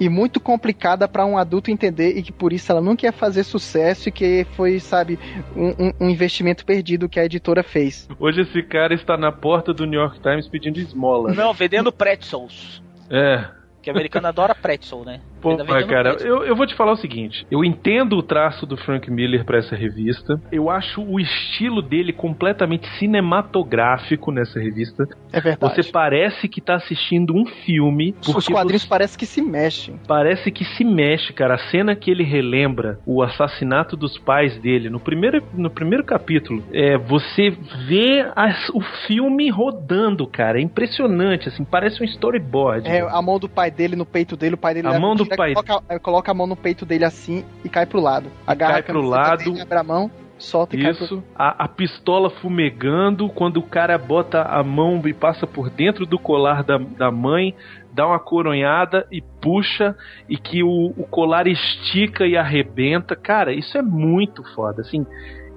e muito complicada para um adulto entender e que por isso ela nunca ia fazer sucesso e que foi, sabe, um, um- um investimento perdido que a editora fez. Hoje esse cara está na porta do New York Times pedindo esmola. Não, vendendo pretzels. É. Que americano adora pretzel, né? Pô, tá cara, eu, eu vou te falar o seguinte: eu entendo o traço do Frank Miller pra essa revista. Eu acho o estilo dele completamente cinematográfico nessa revista. É verdade. Você parece que tá assistindo um filme. Os quadrinhos você- parecem que se mexem. Parece que se mexe, cara. A cena que ele relembra o assassinato dos pais dele no primeiro, no primeiro capítulo, é, você vê as- o filme rodando, cara. É impressionante, assim, parece um storyboard. É, a mão do pai dele no peito dele, o pai dele A mão do pai- Coloca, é, coloca a mão no peito dele assim e cai pro lado. Agarra cai a pro lado. dele, abre a mão, solta e cai pro Isso, a, a pistola fumegando, quando o cara bota a mão e passa por dentro do colar da, da mãe, dá uma coronhada e puxa, e que o, o colar estica e arrebenta. Cara, isso é muito foda, assim.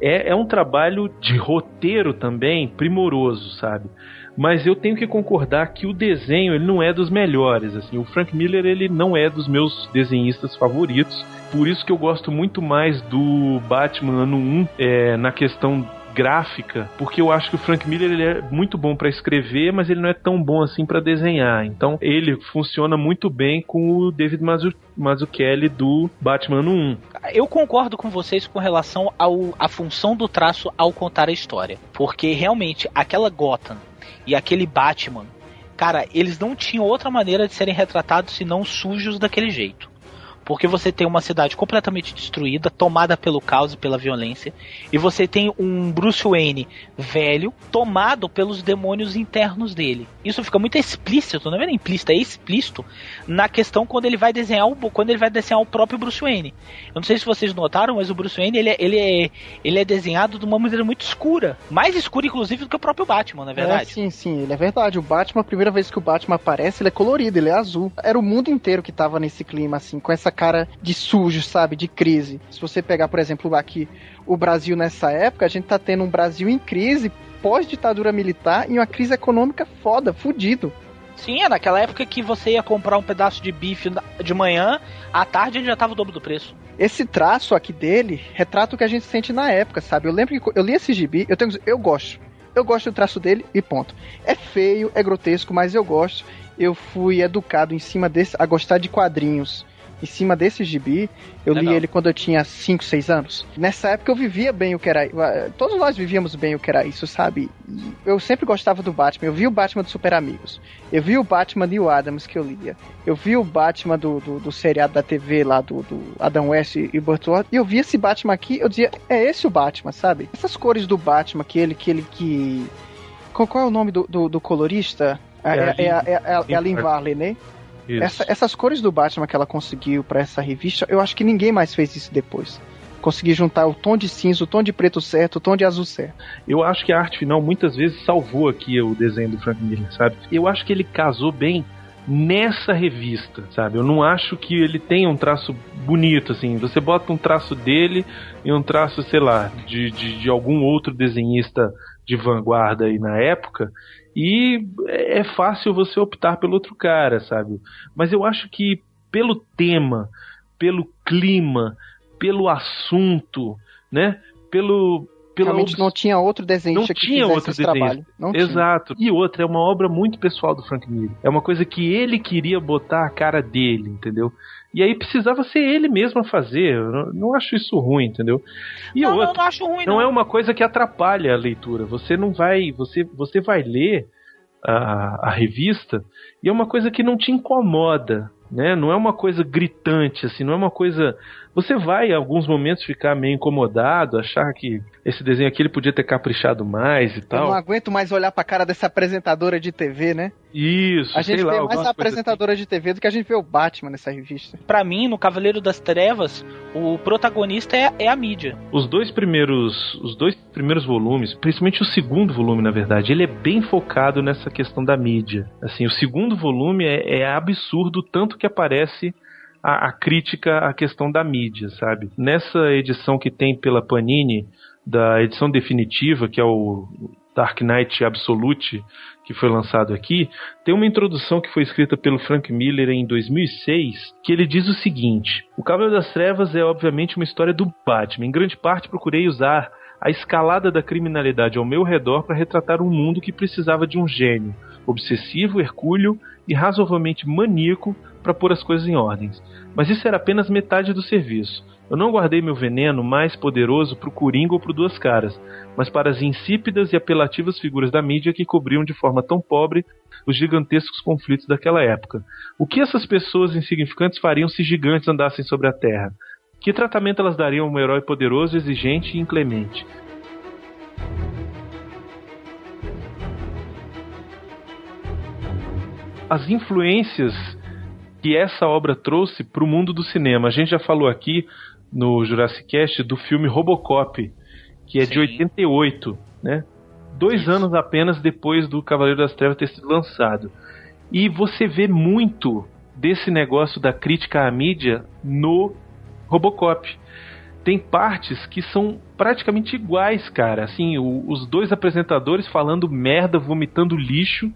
É, é um trabalho de roteiro também primoroso, sabe? Mas eu tenho que concordar que o desenho ele não é dos melhores, assim. O Frank Miller ele não é dos meus desenhistas favoritos. Por isso que eu gosto muito mais do Batman ano 1 é, na questão gráfica, porque eu acho que o Frank Miller ele é muito bom para escrever, mas ele não é tão bom assim para desenhar. Então ele funciona muito bem com o David Mazzucchelli do Batman ano 1. Eu concordo com vocês com relação à função do traço ao contar a história. Porque realmente, aquela Gotham e aquele Batman, cara, eles não tinham outra maneira de serem retratados senão sujos daquele jeito. Porque você tem uma cidade completamente destruída, tomada pelo caos e pela violência, e você tem um Bruce Wayne velho, tomado pelos demônios internos dele. Isso fica muito explícito, não é implícito, é explícito na questão quando ele vai desenhar o quando ele vai desenhar o próprio Bruce Wayne. Eu não sei se vocês notaram, mas o Bruce Wayne ele é, ele é, ele é desenhado de uma maneira muito escura, mais escura inclusive do que o próprio Batman, na É, verdade. sim, sim, ele é verdade. O Batman, a primeira vez que o Batman aparece, ele é colorido, ele é azul. Era o mundo inteiro que tava nesse clima, assim, com essa cara de sujo, sabe? De crise. Se você pegar, por exemplo, aqui o Brasil nessa época, a gente tá tendo um Brasil em crise, pós-ditadura militar e uma crise econômica foda, fudido. Sim, é naquela época que você ia comprar um pedaço de bife de manhã, à tarde ele já tava o dobro do preço. Esse traço aqui dele retrata o que a gente sente na época, sabe? Eu lembro que eu li esse gibi, eu tenho eu gosto. eu gosto do traço dele e ponto. É feio, é grotesco, mas eu gosto. Eu fui educado em cima desse, a gostar de quadrinhos em cima desse gibi. Eu li ele quando eu tinha 5, 6 anos. Nessa época eu vivia bem o que era. Todos nós vivíamos bem o que era isso, sabe? Eu sempre gostava do Batman. Eu vi o Batman dos Super Amigos. Eu vi o Batman de Adams que eu lia. Eu vi o Batman do, do, do seriado da TV lá do, do Adam West e Burt Ward. E eu vi esse Batman aqui, eu dizia, é esse o Batman, sabe? Essas cores do Batman, que ele que. Ele, que... Qual, qual é o nome do, do, do colorista? É, é, é, é, é, é a Lynn Varley, né? Essa, essas cores do Batman que ela conseguiu para essa revista, eu acho que ninguém mais fez isso depois. Conseguir juntar o tom de cinza, o tom de preto certo, o tom de azul certo. Eu acho que a arte final muitas vezes salvou aqui o desenho do Frank Miller, sabe? Eu acho que ele casou bem nessa revista, sabe? Eu não acho que ele tenha um traço bonito, assim. Você bota um traço dele e um traço, sei lá, de, de, de algum outro desenhista de vanguarda aí na época, e é fácil você optar pelo outro cara, sabe? Mas eu acho que pelo tema, pelo clima, pelo assunto, né? Pelo pela Realmente não tinha outro desenho não que tinha outro desenho. Exato. Tinha. E outra, é uma obra muito pessoal do Frank Miller. É uma coisa que ele queria botar a cara dele, entendeu? E aí precisava ser ele mesmo a fazer. Eu não, não acho isso ruim, entendeu? E não, outra, não, não acho ruim. Não, não é uma coisa que atrapalha a leitura. Você não vai. Você, você vai ler a, a revista e é uma coisa que não te incomoda. Né? Não é uma coisa gritante, assim, não é uma coisa você vai em alguns momentos ficar meio incomodado, achar que esse desenho aqui ele podia ter caprichado mais e tal. Eu não aguento mais olhar pra cara dessa apresentadora de TV, né? Isso, A gente vê lá, mais a apresentadora assim. de TV do que a gente vê o Batman nessa revista. Para mim, no Cavaleiro das Trevas, o protagonista é, é, a mídia. Os dois primeiros, os dois primeiros volumes, principalmente o segundo volume, na verdade, ele é bem focado nessa questão da mídia. Assim, o segundo volume é, é absurdo tanto que aparece a, a crítica à questão da mídia, sabe? Nessa edição que tem pela Panini, da edição definitiva, que é o Dark Knight Absolute, que foi lançado aqui, tem uma introdução que foi escrita pelo Frank Miller em 2006, que ele diz o seguinte: O Cavaleiro das Trevas é obviamente uma história do Batman. Em grande parte procurei usar a escalada da criminalidade ao meu redor para retratar um mundo que precisava de um gênio, obsessivo, hercúleo e razoavelmente maníaco para pôr as coisas em ordens. Mas isso era apenas metade do serviço. Eu não guardei meu veneno mais poderoso para o Coringa ou para Duas Caras, mas para as insípidas e apelativas figuras da mídia que cobriam de forma tão pobre os gigantescos conflitos daquela época. O que essas pessoas insignificantes fariam se gigantes andassem sobre a Terra? Que tratamento elas dariam a um herói poderoso, exigente e inclemente? As influências que essa obra trouxe para o mundo do cinema. A gente já falou aqui no Jurassic Cast do filme Robocop, que é Sim. de 88, né? Dois Isso. anos apenas depois do Cavaleiro das Trevas ter sido lançado. E você vê muito desse negócio da crítica à mídia no Robocop. Tem partes que são praticamente iguais, cara. Assim, o, os dois apresentadores falando merda, vomitando lixo.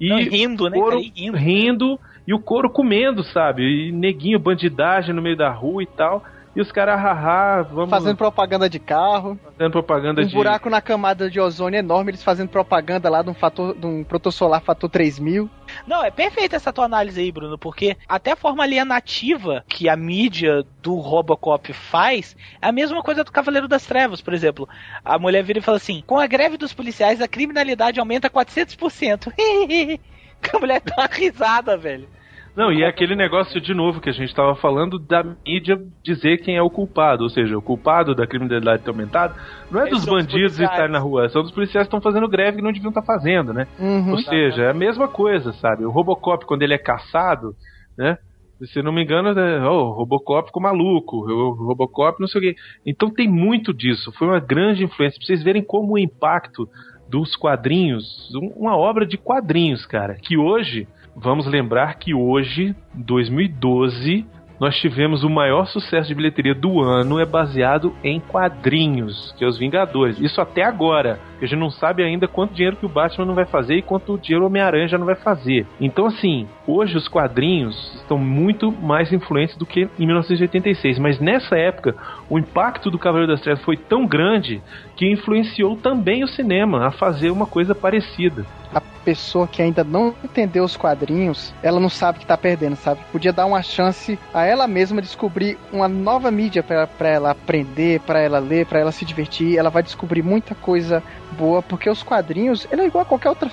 E Não, rindo, né? Cara, rindo. rindo e o couro comendo, sabe? E neguinho, bandidagem no meio da rua e tal. E os caras, haha, vamos. Fazendo propaganda de carro. Fazendo propaganda um de. Um buraco na camada de ozônio enorme, eles fazendo propaganda lá de um, fator, de um protossolar fator 3000. Não, é perfeita essa tua análise aí, Bruno, porque até a forma alienativa que a mídia do Robocop faz é a mesma coisa do Cavaleiro das Trevas, por exemplo. A mulher vira e fala assim: com a greve dos policiais, a criminalidade aumenta 400%. <laughs> <laughs> a mulher dá uma risada, velho. Não, e é aquele negócio de novo que a gente estava falando da mídia dizer quem é o culpado, ou seja, o culpado da criminalidade ter aumentado não é dos bandidos estarem na rua, são dos policiais que estão fazendo greve que não deviam estar tá fazendo, né? Uhum. Ou seja, é a mesma coisa, sabe? O Robocop, quando ele é caçado, né? Se não me engano, é, oh, o Robocop ficou maluco, o Robocop não sei o quê. Então tem muito disso, foi uma grande influência. Pra vocês verem como o impacto dos quadrinhos, uma obra de quadrinhos, cara, que hoje Vamos lembrar que hoje, 2012, nós tivemos o maior sucesso de bilheteria do ano é baseado em quadrinhos, que é os Vingadores. Isso até agora, a gente não sabe ainda quanto dinheiro que o Batman não vai fazer e quanto dinheiro o Homem-Aranha já não vai fazer. Então, assim, hoje os quadrinhos estão muito mais influentes do que em 1986, mas nessa época o impacto do Cavaleiro das Trevas foi tão grande que influenciou também o cinema a fazer uma coisa parecida a pessoa que ainda não entendeu os quadrinhos, ela não sabe que tá perdendo, sabe? Podia dar uma chance a ela mesma descobrir uma nova mídia para ela aprender, para ela ler, para ela se divertir. Ela vai descobrir muita coisa boa, porque os quadrinhos, ele é igual a qualquer outra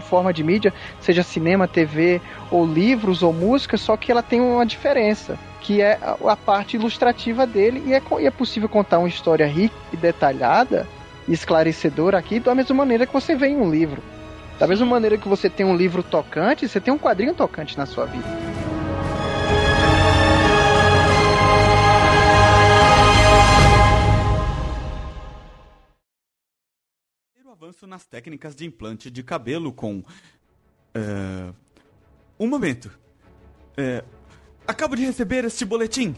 forma de mídia, seja cinema, TV, ou livros, ou música, só que ela tem uma diferença que é a parte ilustrativa dele e é, e é possível contar uma história rica e detalhada esclarecedora aqui da mesma maneira que você vê em um livro. Da mesma maneira que você tem um livro tocante, você tem um quadrinho tocante na sua vida. O avanço nas técnicas de implante de cabelo com. Uh, um momento. Uh, acabo de receber este boletim.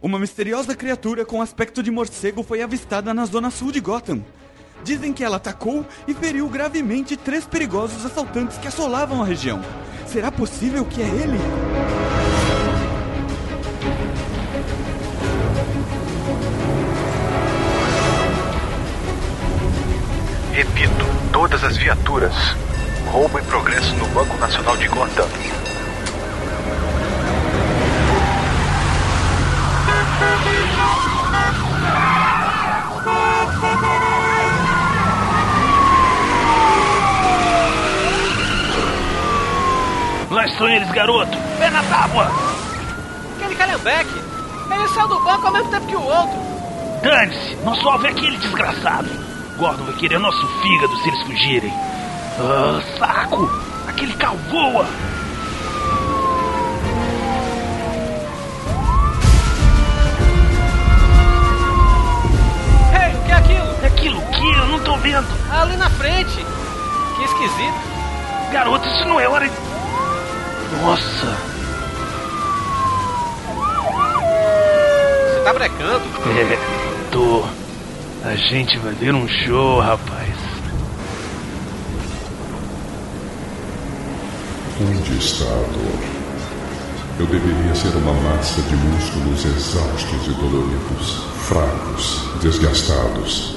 Uma misteriosa criatura com aspecto de morcego foi avistada na zona sul de Gotham. Dizem que ela atacou e feriu gravemente três perigosos assaltantes que assolavam a região. Será possível que é ele? Repito, todas as viaturas. Roubo em progresso no Banco Nacional de Gotham. Lá estão eles, garoto! Pé na tábua! Aquele Calhambeck! Ele saiu do banco ao mesmo tempo que o outro! Dane-se! Nosso alvo é aquele desgraçado! Gordon vai querer nosso fígado se eles fugirem! Ah, saco! Aquele carro voa! Ei, o que é aquilo? É aquilo o quê? Eu não tô vendo! Ali na frente! Que esquisito! Garoto, isso não é hora de nossa! Você tá brecando? É, <laughs> tô. A gente vai ver um show, rapaz. Onde está a dor? Eu deveria ser uma massa de músculos exaustos e doloridos, fracos, desgastados,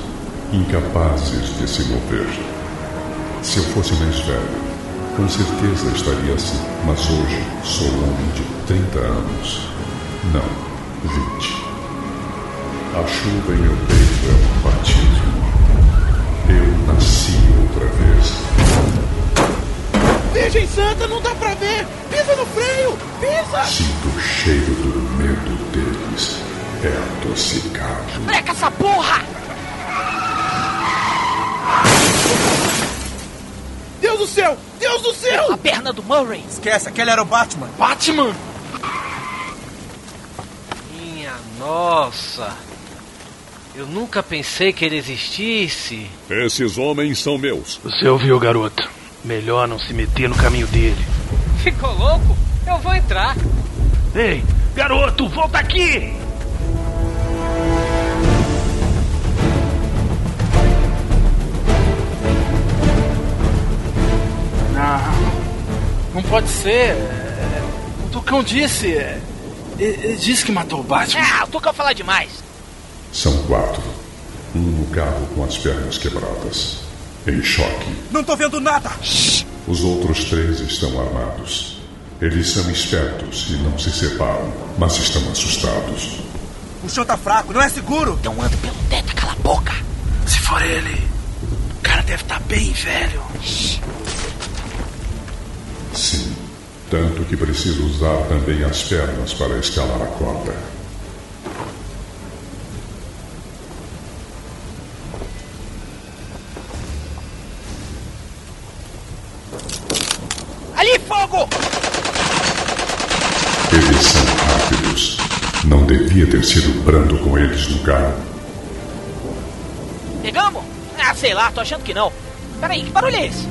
incapazes de se mover. Se eu fosse mais velho, com certeza estaria assim, mas hoje sou homem de 30 anos. Não, 20. A chuva em meu peito é um batismo. Eu nasci outra vez. Virgem Santa, não dá pra ver! Pisa no freio! Pisa! Sinto o cheiro do medo deles. É adocicado. Breca essa porra! Deus do céu! Deus do céu! A perna do Murray! Esquece, aquele era o Batman! Batman! Minha nossa! Eu nunca pensei que ele existisse. Esses homens são meus. Você ouviu, garoto? Melhor não se meter no caminho dele. Ficou louco? Eu vou entrar. Ei, garoto, volta aqui! Não, pode ser. O Tucão disse. Ele disse que matou o Batman. Ah, o Tucão fala demais. São quatro. Um no carro com as pernas quebradas. Em choque. Não tô vendo nada! Os outros três estão armados. Eles são espertos e não se separam, mas estão assustados. O chão tá fraco, não é seguro! Então anda pelo teto, cala a boca! Se for ele, o cara deve estar tá bem velho. Sim, tanto que preciso usar também as pernas para escalar a corda. Ali, fogo! Eles são rápidos. Não devia ter sido brando com eles no carro. Pegamos? Ah, sei lá, tô achando que não. Peraí, que barulho é esse?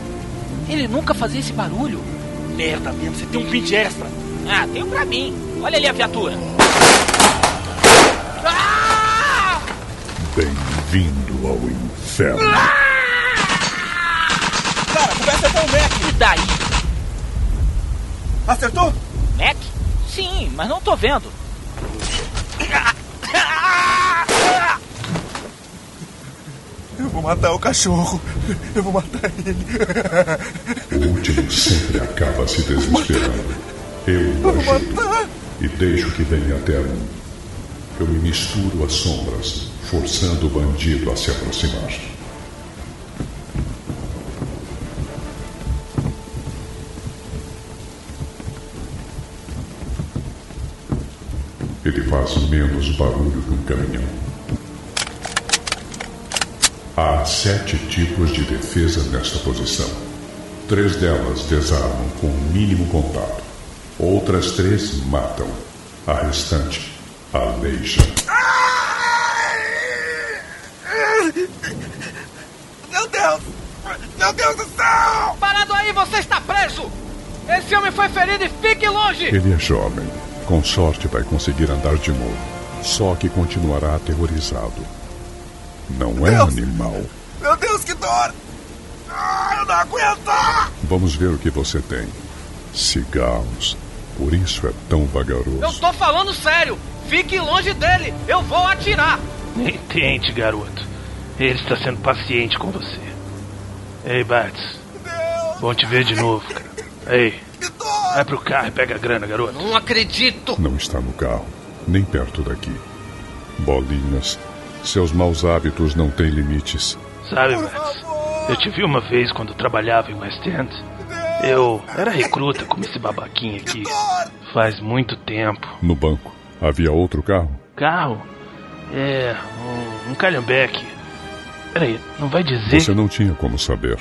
Ele nunca fazia esse barulho merda mesmo, você tem um pin de extra. Ah, tenho pra mim. Olha ali a viatura. Ah! Bem-vindo ao inferno. Ah! Cara, começa com o Mac. E daí? Acertou? Mac? Sim, mas não tô vendo. Vou matar o cachorro. Eu vou matar ele. O último sempre acaba se desesperando. Eu o ajudo e deixo que venha até mim. Eu me misturo às sombras, forçando o bandido a se aproximar. Ele faz menos barulho que um caminhão. Há sete tipos de defesa nesta posição. Três delas desarmam com o mínimo contato. Outras três matam. A restante aleija. Meu Deus! Meu Deus do céu! Parado aí, você está preso! Esse homem foi ferido e fique longe! Ele é jovem. Com sorte vai conseguir andar de novo. Só que continuará aterrorizado. Não é Deus! animal. Meu Deus, que dor! Ah, eu não aguento! Vamos ver o que você tem. Cigarros. Por isso é tão vagaroso. Eu tô falando sério! Fique longe dele! Eu vou atirar! Nem tente, garoto. Ele está sendo paciente com você. Ei, Bats. Bom te ver de novo, cara. Ei, vai pro carro e pega a grana, garoto. Não acredito! Não está no carro, nem perto daqui. Bolinhas, seus maus hábitos não têm limites. Sabe, Bats, eu te vi uma vez quando trabalhava em West End. Eu era recruta como esse babaquinho aqui. Faz muito tempo. No banco, havia outro carro? Carro? É, um, um calhambeque. Peraí, não vai dizer. Você não tinha como saber.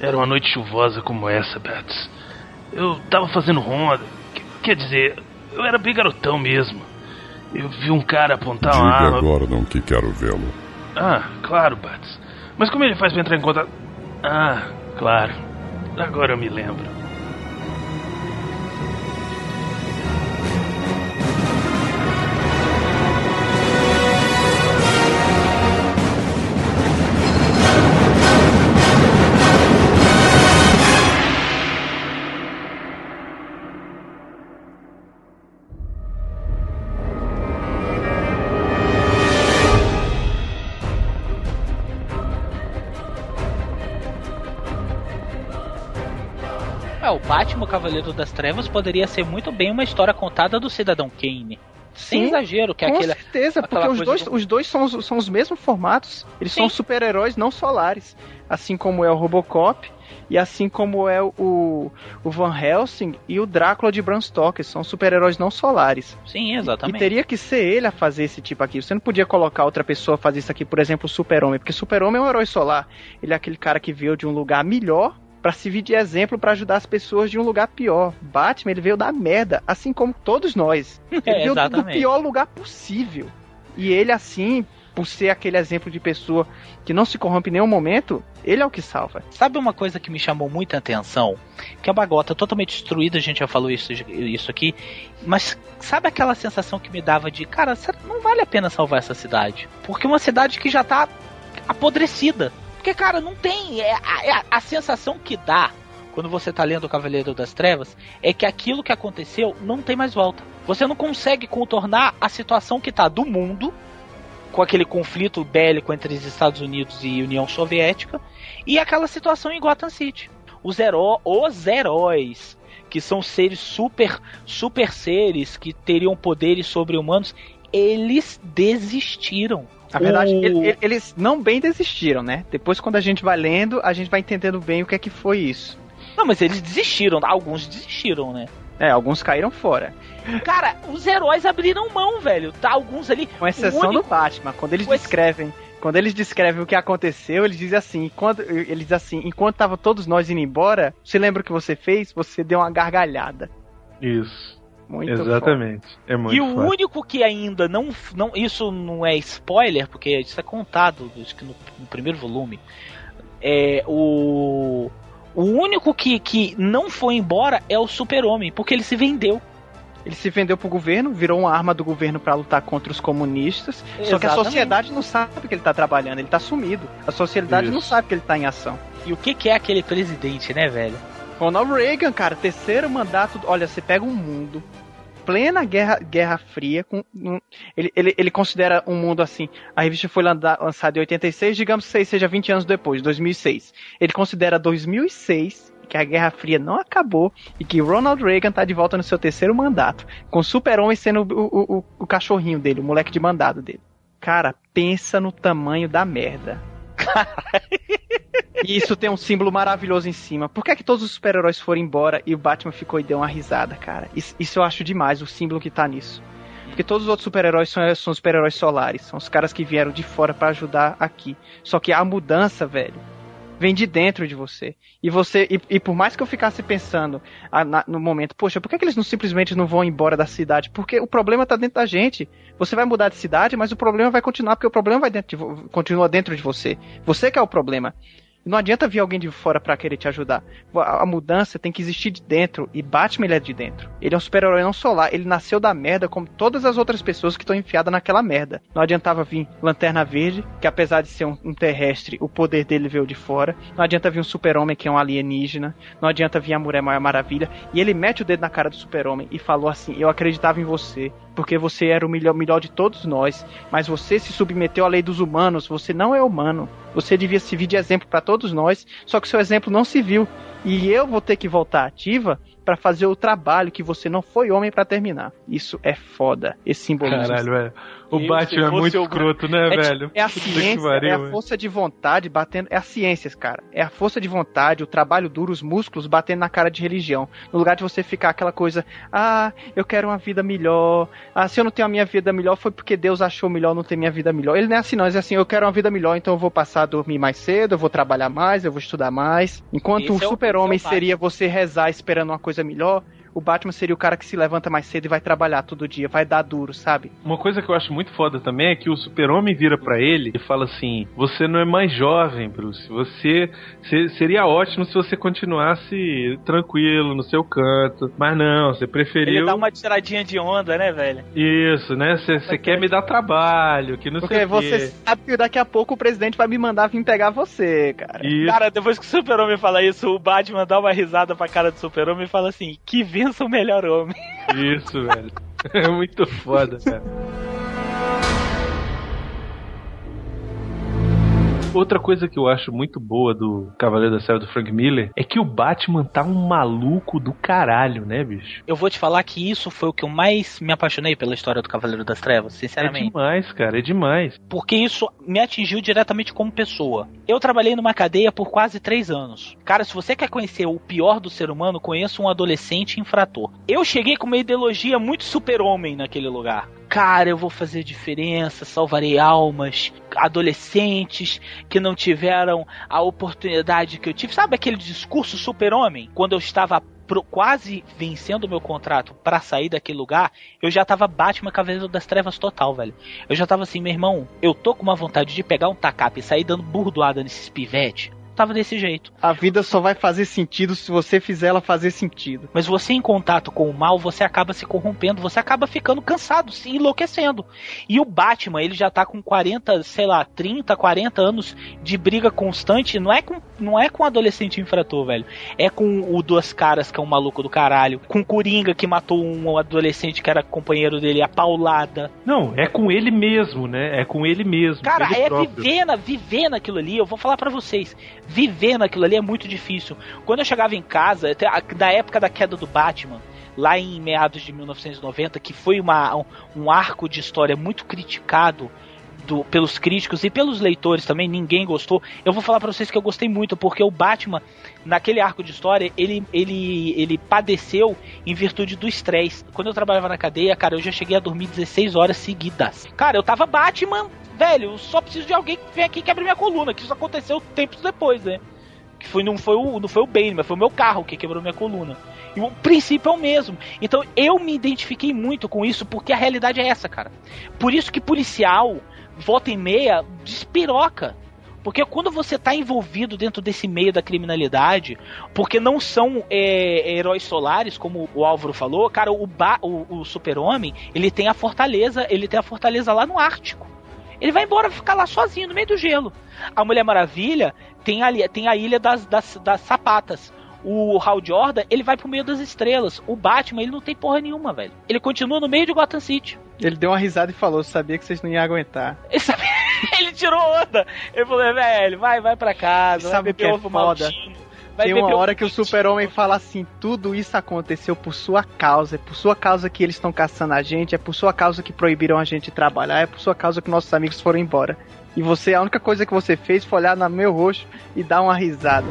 Era uma noite chuvosa como essa, Bats. Eu tava fazendo ronda. Qu- Quer dizer, eu era bem garotão mesmo. Eu vi um cara apontar uma Diga arma. agora não que quero vê-lo. Ah, claro, Bats. Mas como ele faz pra entrar em contato? Ah, claro. Agora eu me lembro. Cavaleiro das Trevas, poderia ser muito bem uma história contada do Cidadão Kane. Sem Sim, exagero, que é com aquele. certeza, porque aquela os dois, do- os dois são, os- são os mesmos formatos. Eles são Sim. super-heróis não solares. Assim como é o Robocop e assim como é o, o Van Helsing e o Drácula de Bram Stoker. São super-heróis não solares. Sim, E exatamente. teria que ser ele a fazer esse tipo aqui. Você não podia colocar outra pessoa a fazer isso aqui, por exemplo, o Super-Homem. Porque o Super-Homem é um herói solar. Ele é aquele cara que veio de um lugar melhor pra servir de exemplo pra ajudar as pessoas de um lugar pior. Batman, ele veio da merda, assim como todos nós. <laughs> Ele É, veio do- pior lugar possível. E ele, assim, por ser aquele exemplo de pessoa que não se corrompe em nenhum momento, ele é o que salva. Sabe uma coisa que me chamou muita atenção? Que a bagota totalmente destruída, a gente já falou isso, isso aqui. Mas sabe aquela sensação que me dava de, cara, não vale a pena salvar essa cidade? Porque uma cidade que já tá apodrecida. Porque, cara, não tem. É, a- é a, a sensação que dá quando você tá lendo o Cavaleiro das Trevas é que aquilo que aconteceu não tem mais volta. Você não consegue contornar a situação que tá do mundo com aquele conflito bélico entre os Estados Unidos e União Soviética e aquela situação em Gotham City. Os, heró os heróis, que são seres super, super seres que teriam poderes sobre-humanos, eles desistiram. Na verdade, O- ele- ele- eles não bem desistiram, né? Depois, quando a gente vai lendo, a gente vai entendendo bem o que é que foi isso. Não, mas eles desistiram, alguns desistiram, né? É, alguns caíram fora. Cara, os heróis abriram mão, velho. Tá alguns ali. Com exceção único- do Batman, quando eles Com descrevem, quando eles descrevem o que aconteceu, eles dizem assim, quando eles dizem assim, enquanto tava todos nós indo embora, você lembra o que você fez? Você deu uma gargalhada. Isso. Muito Exatamente. É muito e o foda. único que ainda não, não. Isso não é spoiler, porque isso é contado acho que no, no primeiro volume. É o. O único que, que não foi embora é o Super-Homem, porque ele se vendeu. Ele se vendeu pro governo, virou uma arma do governo para lutar contra os comunistas. Só que a Exatamente. sociedade não sabe que ele tá trabalhando, ele tá sumido. A sociedade Isso. não sabe que ele tá em ação. E o que, que é aquele presidente, né, velho? Ronald Reagan, cara, terceiro mandato. Olha, você pega um mundo, plena guerra, guerra fria, com, um- ele, ele, ele considera um mundo assim. A revista foi lançada em 86, digamos que seja 20 anos depois, 2006. Ele considera 2006 que a Guerra Fria não acabou e que Ronald Reagan tá de volta no seu terceiro mandato, com Super-Homem sendo o, o, o, o cachorrinho dele, o moleque de mandado dele. Cara, pensa no tamanho da merda. <laughs> E isso tem um símbolo maravilhoso em cima. Por que, é que todos os super-heróis foram embora e o Batman ficou e deu uma risada, cara? Isso, isso eu acho demais, o símbolo que tá nisso. Porque todos os outros super-heróis são, são super-heróis solares. São os caras que vieram de fora pra ajudar aqui. Só que a mudança, velho, vem de dentro de você. E você e, e por mais que eu ficasse pensando ah, na- no momento, poxa, por que, que eles não simplesmente não vão embora da cidade? Porque o problema tá dentro da gente. Você vai mudar de cidade, mas o problema vai continuar porque o problema vai dentro de continua dentro de você. Você que é o problema. Não adianta vir alguém de fora pra querer te ajudar. A, a mudança tem que existir de dentro. E Batman ele é de dentro. Ele é um super-herói não solar. Ele nasceu da merda como todas as outras pessoas que estão enfiadas naquela merda. Não adiantava vir Lanterna Verde, que apesar de ser um, um terrestre, o poder dele veio de fora. Não adianta vir um super-homem que é um alienígena. Não adianta vir a Mulher Maravilha. E ele mete o dedo na cara do super-homem e falou assim: Eu acreditava em você. Porque você era o melhor, melhor de todos nós. Mas você se submeteu à lei dos humanos. Você não é humano. Você devia servir de exemplo para todos nós. Só que seu exemplo não se viu. E eu vou ter que voltar ativa para fazer o trabalho que você não foi homem para terminar. Isso é foda. Esse simbolismo. Caralho, velho. O Eu, Batman é muito escroto, né, é, velho? É a Puta ciência, pariu, é a força de vontade batendo. É a ciência, cara. É a força de vontade, o trabalho duro, os músculos batendo na cara de religião. No lugar de você ficar aquela coisa, ah, eu quero uma vida melhor. Ah, se eu não tenho a minha vida melhor, foi porque Deus achou melhor não ter minha vida melhor. Ele não é assim, não. Ele é assim, eu quero uma vida melhor, então eu vou passar a dormir mais cedo, eu vou trabalhar mais, eu vou estudar mais. Enquanto Esse é o o- super-homem esse é seria você rezar esperando uma coisa melhor. O Batman seria o cara que se levanta mais cedo e vai trabalhar todo dia, vai dar duro, sabe? Uma coisa que eu acho muito foda também é que o super-homem vira pra ele e fala assim: Você não é mais jovem, Bruce. Você se- seria ótimo se você continuasse tranquilo no seu canto. Mas não, você preferiu. Ele dá uma tiradinha de onda, né, velho? Isso, né? Você você quer me dar trabalho, que não Porque sei o você quê. sabe que daqui a pouco o presidente vai me mandar vir pegar você, cara. Cara, depois que o Super-Homem fala isso, o Batman dá uma risada pra cara do Super-Homem e fala assim: Que vença o melhor homem. Isso, velho. <laughs> É muito foda, cara. Outra coisa que eu acho muito boa do Cavaleiro da Serra do Frank Miller é que o Batman tá um maluco do caralho, né, bicho? Eu vou te falar que isso foi o que eu mais me apaixonei pela história do Cavaleiro das Trevas, É sinceramente. demais, cara, é demais. porque isso me atingiu diretamente como pessoa. Eu trabalhei numa cadeia por quase três anos. Cara, se você quer conhecer o pior do ser humano, conheça um adolescente infrator. Eu cheguei com uma ideologia muito super-homem naquele lugar. Cara, eu vou fazer diferença, salvarei almas, adolescentes que não tiveram a oportunidade que eu tive. Sabe aquele discurso super-homem? Quando eu estava pro- quase vencendo o meu contrato para sair daquele lugar, eu já tava Batman Cavaleiro das Trevas total, velho. Eu já tava assim, meu irmão, eu tô com uma vontade de pegar um tacape e sair dando burdoada nesses pivete. Tava desse jeito. A vida só vai fazer sentido se você fizer ela fazer sentido. Mas você em contato com o mal, você acaba se corrompendo, você acaba ficando cansado, se enlouquecendo. E o Batman, ele já tá com 40, sei lá, 30, 40 anos de briga constante, não é com, não é com adolescente infrator, velho. É com o Duas Caras, que é um maluco do caralho, com o Coringa, que matou um adolescente que era companheiro dele, a paulada. Não, é com ele mesmo, né? É com ele mesmo. Cara, ele é próprio. na, viver naquilo ali, eu vou falar pra vocês, viver naquilo ali é muito difícil. Quando eu chegava em casa, até a- da época da queda do Batman, lá em meados de 1990, que foi uma, um, um arco de história muito criticado do- pelos críticos e pelos leitores também, ninguém gostou. Eu vou falar pra vocês que eu gostei muito, porque o Batman, naquele arco de história, ele, ele, ele padeceu em virtude do estresse. Quando eu trabalhava na cadeia, cara, eu já cheguei a dormir 16 horas seguidas. Cara, eu tava Batman, velho, só preciso de alguém que venha aqui e quebre minha coluna, que isso aconteceu tempos depois, né? Que foi, não, foi o, não foi o Bane, mas foi o meu carro que quebrou minha coluna. E o princípio é o mesmo. Então eu me identifiquei muito com isso, porque a realidade é essa, cara. Por isso que policial, volta e meia, despiroca. Porque quando você tá envolvido dentro desse meio da criminalidade, porque não são é, heróis solares, como o Álvaro falou, cara, o, o, o super-homem, ele tem a fortaleza, ele tem a fortaleza lá no Ártico. Ele vai embora ficar lá sozinho, no meio do gelo. A Mulher Maravilha tem, ali, tem a ilha das, das, das sapatas. O Hal Jordan, ele vai pro meio das estrelas. O Batman, ele não tem porra nenhuma, velho. Ele continua no meio de Gotham City. Ele deu uma risada e falou: sabia que vocês não iam aguentar. Ele, sabia... <laughs> ele tirou onda. Ele falou: velho, vai, vai pra casa, vai Sabe o que beber é ovo foda? Vai Tem beber uma hora que o super-homem fala assim: tudo isso aconteceu por sua causa. É por sua causa que eles estão caçando a gente. É por sua causa que proibiram a gente de trabalhar. É por sua causa que nossos amigos foram embora. E você, a única coisa que você fez foi olhar no meu rosto e dar uma risada.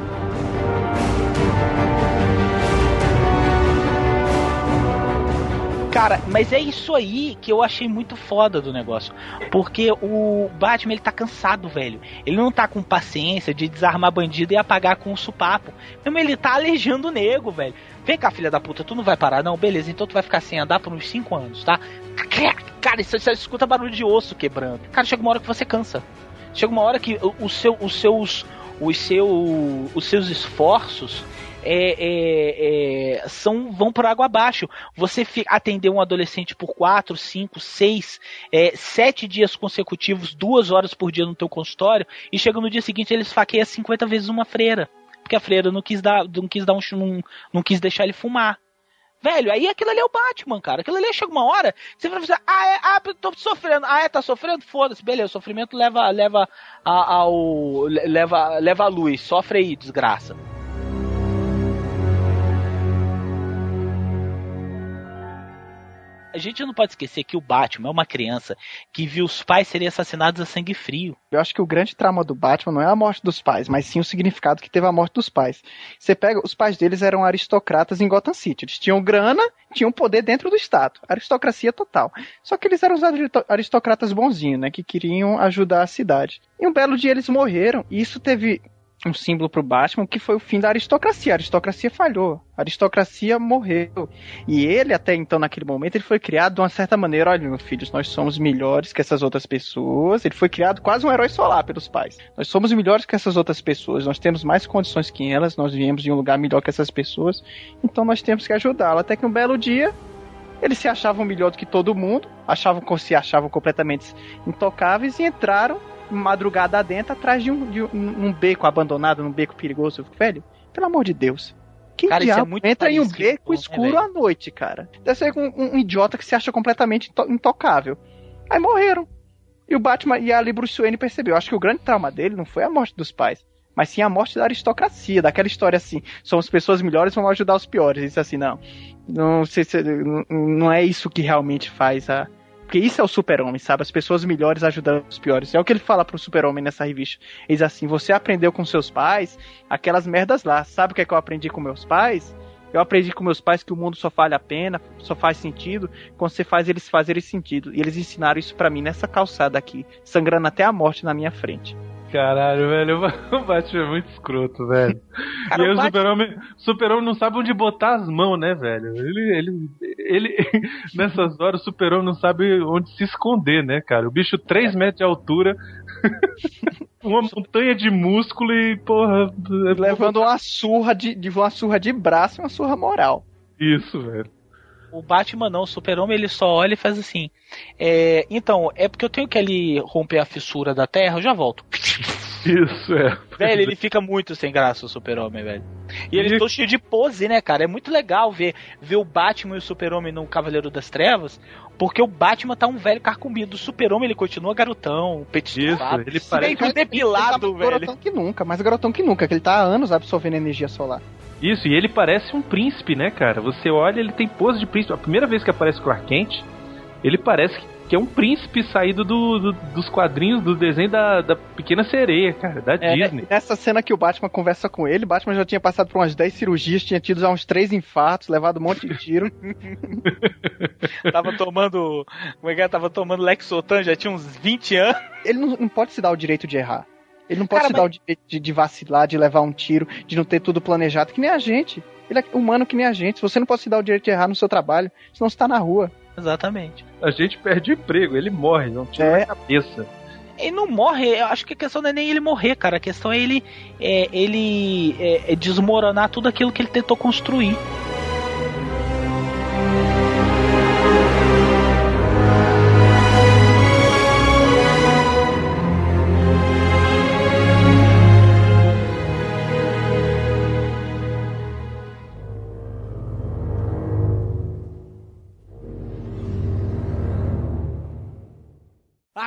Cara, mas é isso aí que eu achei muito foda do negócio. Porque o Batman, ele tá cansado, velho. Ele não tá com paciência de desarmar bandido e apagar com o supapo. Mesmo ele tá alejando o nego, velho. Vem cá, filha da puta, tu não vai parar, não? Beleza, então tu vai ficar sem andar por uns 5 anos, tá? Cara, você você escuta barulho de osso quebrando. Cara, chega uma hora que você cansa. Chega uma hora que o, o seu, os seus. Os, seu, os seus esforços é, é, é, são vão por água abaixo. Você atender um adolescente por 4, 5, 6, 7 dias consecutivos, duas horas por dia no teu consultório, e chega no dia seguinte ele esfaqueia 50 vezes uma freira. Porque a freira não quis dar, não quis dar um, não, não quis deixar ele fumar. Velho, aí aquilo ali é o Batman, cara. Aquilo ali chega uma hora, você vai fazer, ah, é, ah, tô sofrendo. Ah, é, tá sofrendo? Foda-se, beleza. O sofrimento leva, leva ao, leva, leva a luz. Sofre aí, desgraça. A gente não pode esquecer que o Batman é uma criança que viu os pais serem assassinados a sangue frio. Eu acho que o grande trauma do Batman não é a morte dos pais, mas sim o significado que teve a morte dos pais. Você pega, os pais deles eram aristocratas em Gotham City. Eles tinham grana, tinham poder dentro do Estado. Aristocracia total. Só que eles eram os aristocratas bonzinhos, né? Que queriam ajudar a cidade. E um belo dia eles morreram. E isso teve um símbolo pro Batman que foi o fim da aristocracia. A aristocracia falhou. A aristocracia morreu. E ele, até então, naquele momento, ele foi criado de uma certa maneira. Olha, meus filhos, nós somos melhores que essas outras pessoas. Ele foi criado quase um herói solar pelos pais. Nós somos melhores que essas outras pessoas. Nós temos mais condições que elas. Nós viemos de um lugar melhor que essas pessoas. Então nós temos que ajudá-la. Até que um belo dia. Eles se achavam melhor do que todo mundo, achavam se achavam completamente intocáveis e entraram madrugada adentro atrás de um, de um, um beco abandonado, num beco perigoso. Velho, pelo amor de Deus. Quem Cara, isso é diabo muito entra em um beco né, escuro velho? à noite, cara? Deve ser um, um idiota que se acha completamente into- intocável. Aí morreram. E o Batman e ali Bruce Wayne percebeu. Acho que o grande trauma dele não foi a morte dos pais, mas sim a morte da aristocracia, daquela história assim: somos pessoas melhores, vamos ajudar os piores. Disse assim: não, não sei se não- não é isso que realmente faz a. Porque isso é o super-homem, sabe? As pessoas melhores ajudando os piores. É o que ele fala pro super-homem nessa revista. Ele diz assim: você aprendeu com seus pais aquelas merdas lá. Sabe o que é que eu aprendi com meus pais? Eu aprendi com meus pais que o mundo só vale a pena, só faz sentido quando você faz eles fazerem sentido. E eles ensinaram isso pra mim nessa calçada aqui, sangrando até a morte na minha frente. Caralho, velho, <laughs> o Batman é muito escroto, velho. Cara, e aí o super-homem super não sabe onde botar as mãos, né, velho? Ele, ele, ele <laughs> nessas horas, o super-homem não sabe onde se esconder, né, cara? O bicho 3 metros de altura, <laughs> uma montanha de músculo e, porra... Levando uma surra de, de uma surra de braço e uma surra moral. Isso, velho. O Batman não, o Super-Homem ele só olha e faz assim. É, então, é porque eu tenho que ali romper a fissura da Terra, eu já volto. Isso, é. Velho, ele fica muito sem graça, o Super-Homem, velho. E eles estão cheios de pose, né, cara? É muito legal ver, ver o Batman e o Super-Homem no Cavaleiro das Trevas, porque o Batman tá um velho carcombido. O Super-Homem, ele continua garotão, petiscado. ele parece Ele tá depilado, mais velho. garotão que nunca, mais garotão que nunca, que ele tá há anos absorvendo energia solar. Isso, e ele parece um príncipe, né, cara? Você olha, ele tem pose de príncipe. A primeira vez que aparece Clark Kent, ele parece que é um príncipe saído do, do- dos quadrinhos do desenho da, da Pequena Sereia, cara, da É, Disney. nessa cena que o Batman conversa com ele, o Batman já tinha passado por umas 10 cirurgias, tinha tido já uns 3 infartos, levado um monte de tiro. <laughs> Tava tomando. Como é que é? Tava tomando Lexotan, já tinha uns 20 anos. ele não, não pode se dar o direito de errar. Ele não pode Cara, se dar o direito de, de vacilar, de levar um tiro, de não ter tudo planejado, que nem a gente. Ele é humano que nem a gente. Você não pode se dar o direito de errar no seu trabalho, senão você tá na rua. Exatamente. A gente perde o emprego, ele morre, não tira É. na cabeça. Ele não morre, eu acho que a questão não é nem ele morrer, cara. A questão é ele, é, ele é, é desmoronar tudo aquilo que ele tentou construir.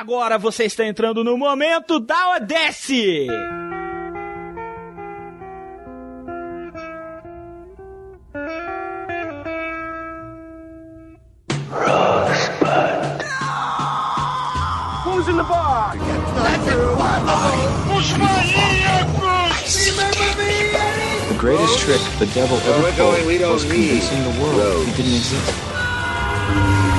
Agora você está entrando no momento da Odesse! Who's in the bar? Os maníacos! The greatest trick the devil ever pulled was convincing the world he didn't exist.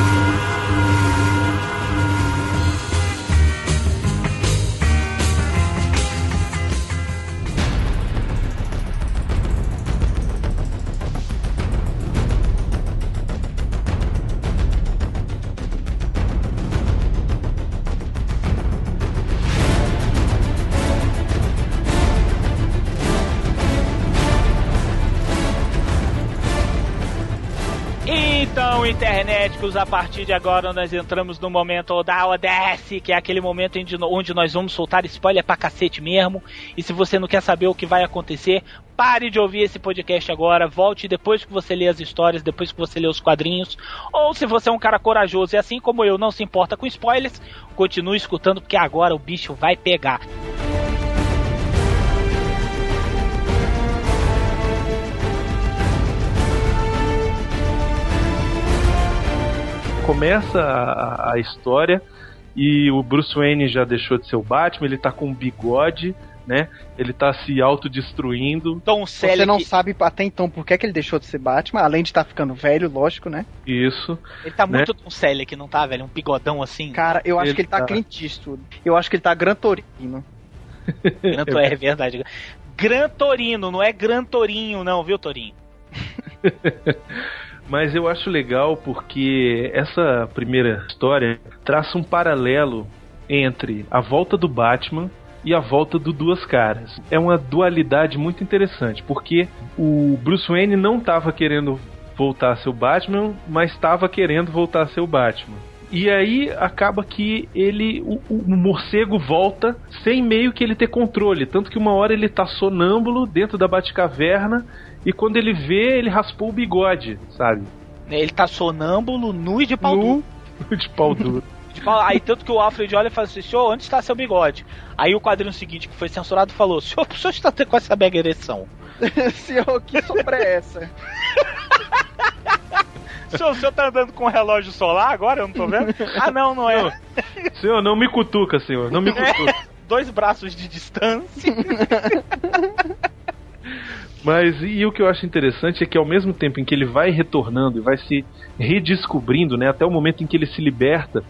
Internéticos, a partir de agora nós entramos no momento da Odesse, que é aquele momento onde, nós vamos soltar spoiler pra cacete mesmo. E se você não quer saber o que vai acontecer, pare de ouvir esse podcast agora, volte depois que você lê as histórias, depois que você lê os quadrinhos. Ou se você é um cara corajoso e assim como eu não se importa com spoilers, continue escutando porque agora o bicho vai pegar. Começa a, a história e o Bruce Wayne já deixou de ser o Batman, ele tá com um bigode, né? Ele tá se autodestruindo. Tom Você não sabe até então por que, é que ele deixou de ser Batman, além de estar ficando velho, lógico, né? Isso. Ele tá né? muito Tom Selleck, não tá, velho? Um bigodão assim. Cara, eu acho Ele que ele tá, tá. Clint Eastwood. Eu acho que ele tá Gran Torino. <laughs> Gran To- é verdade. Gran Torino, não é Gran Torinho, não, viu, Torinho? <laughs> Mas eu acho legal porque essa primeira história traça um paralelo entre a volta do Batman e a volta do Duas Caras. É uma dualidade muito interessante, porque o Bruce Wayne não estava querendo voltar a ser o Batman, mas estava querendo voltar a ser o Batman. E aí acaba que ele, o, o morcego volta sem meio que ele ter controle, tanto que uma hora ele tá sonâmbulo dentro da Batcaverna e quando ele vê, ele raspou o bigode, sabe? Ele tá sonâmbulo, nu e de pau duro. <laughs> de pau duro. <laughs> De pau- Aí tanto que o Alfred olha e fala assim, senhor, onde está seu bigode? Aí o quadrinho seguinte, que foi censurado, falou, senhor, o senhor está tendo com essa mega ereção? <laughs> Senhor, que sombra é essa? senhor, o senhor tá andando com um relógio solar agora? Eu não tô vendo? Ah, não, não é. Senhor, não me cutuca, senhor, não me cutuca. Dois braços de distância. Mas e o que eu acho interessante é que ao mesmo tempo em que ele vai retornando e vai se redescobrindo, né, até o momento em que ele se liberta,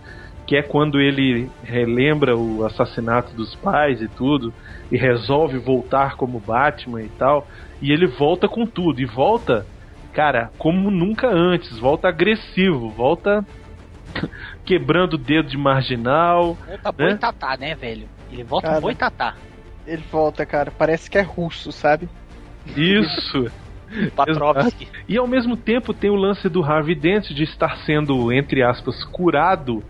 que é quando ele relembra o assassinato dos pais e tudo, e resolve voltar como Batman e tal, e ele volta com tudo, e volta, cara, como nunca antes, volta agressivo, volta <laughs> quebrando o dedo de marginal, Volta né? boitatá, né, velho? Ele volta Cara. boitatá. Ele volta, cara, parece que é russo, sabe? Isso. <laughs> E ao mesmo tempo tem o lance do Harvey Dent de estar sendo, entre aspas, curado.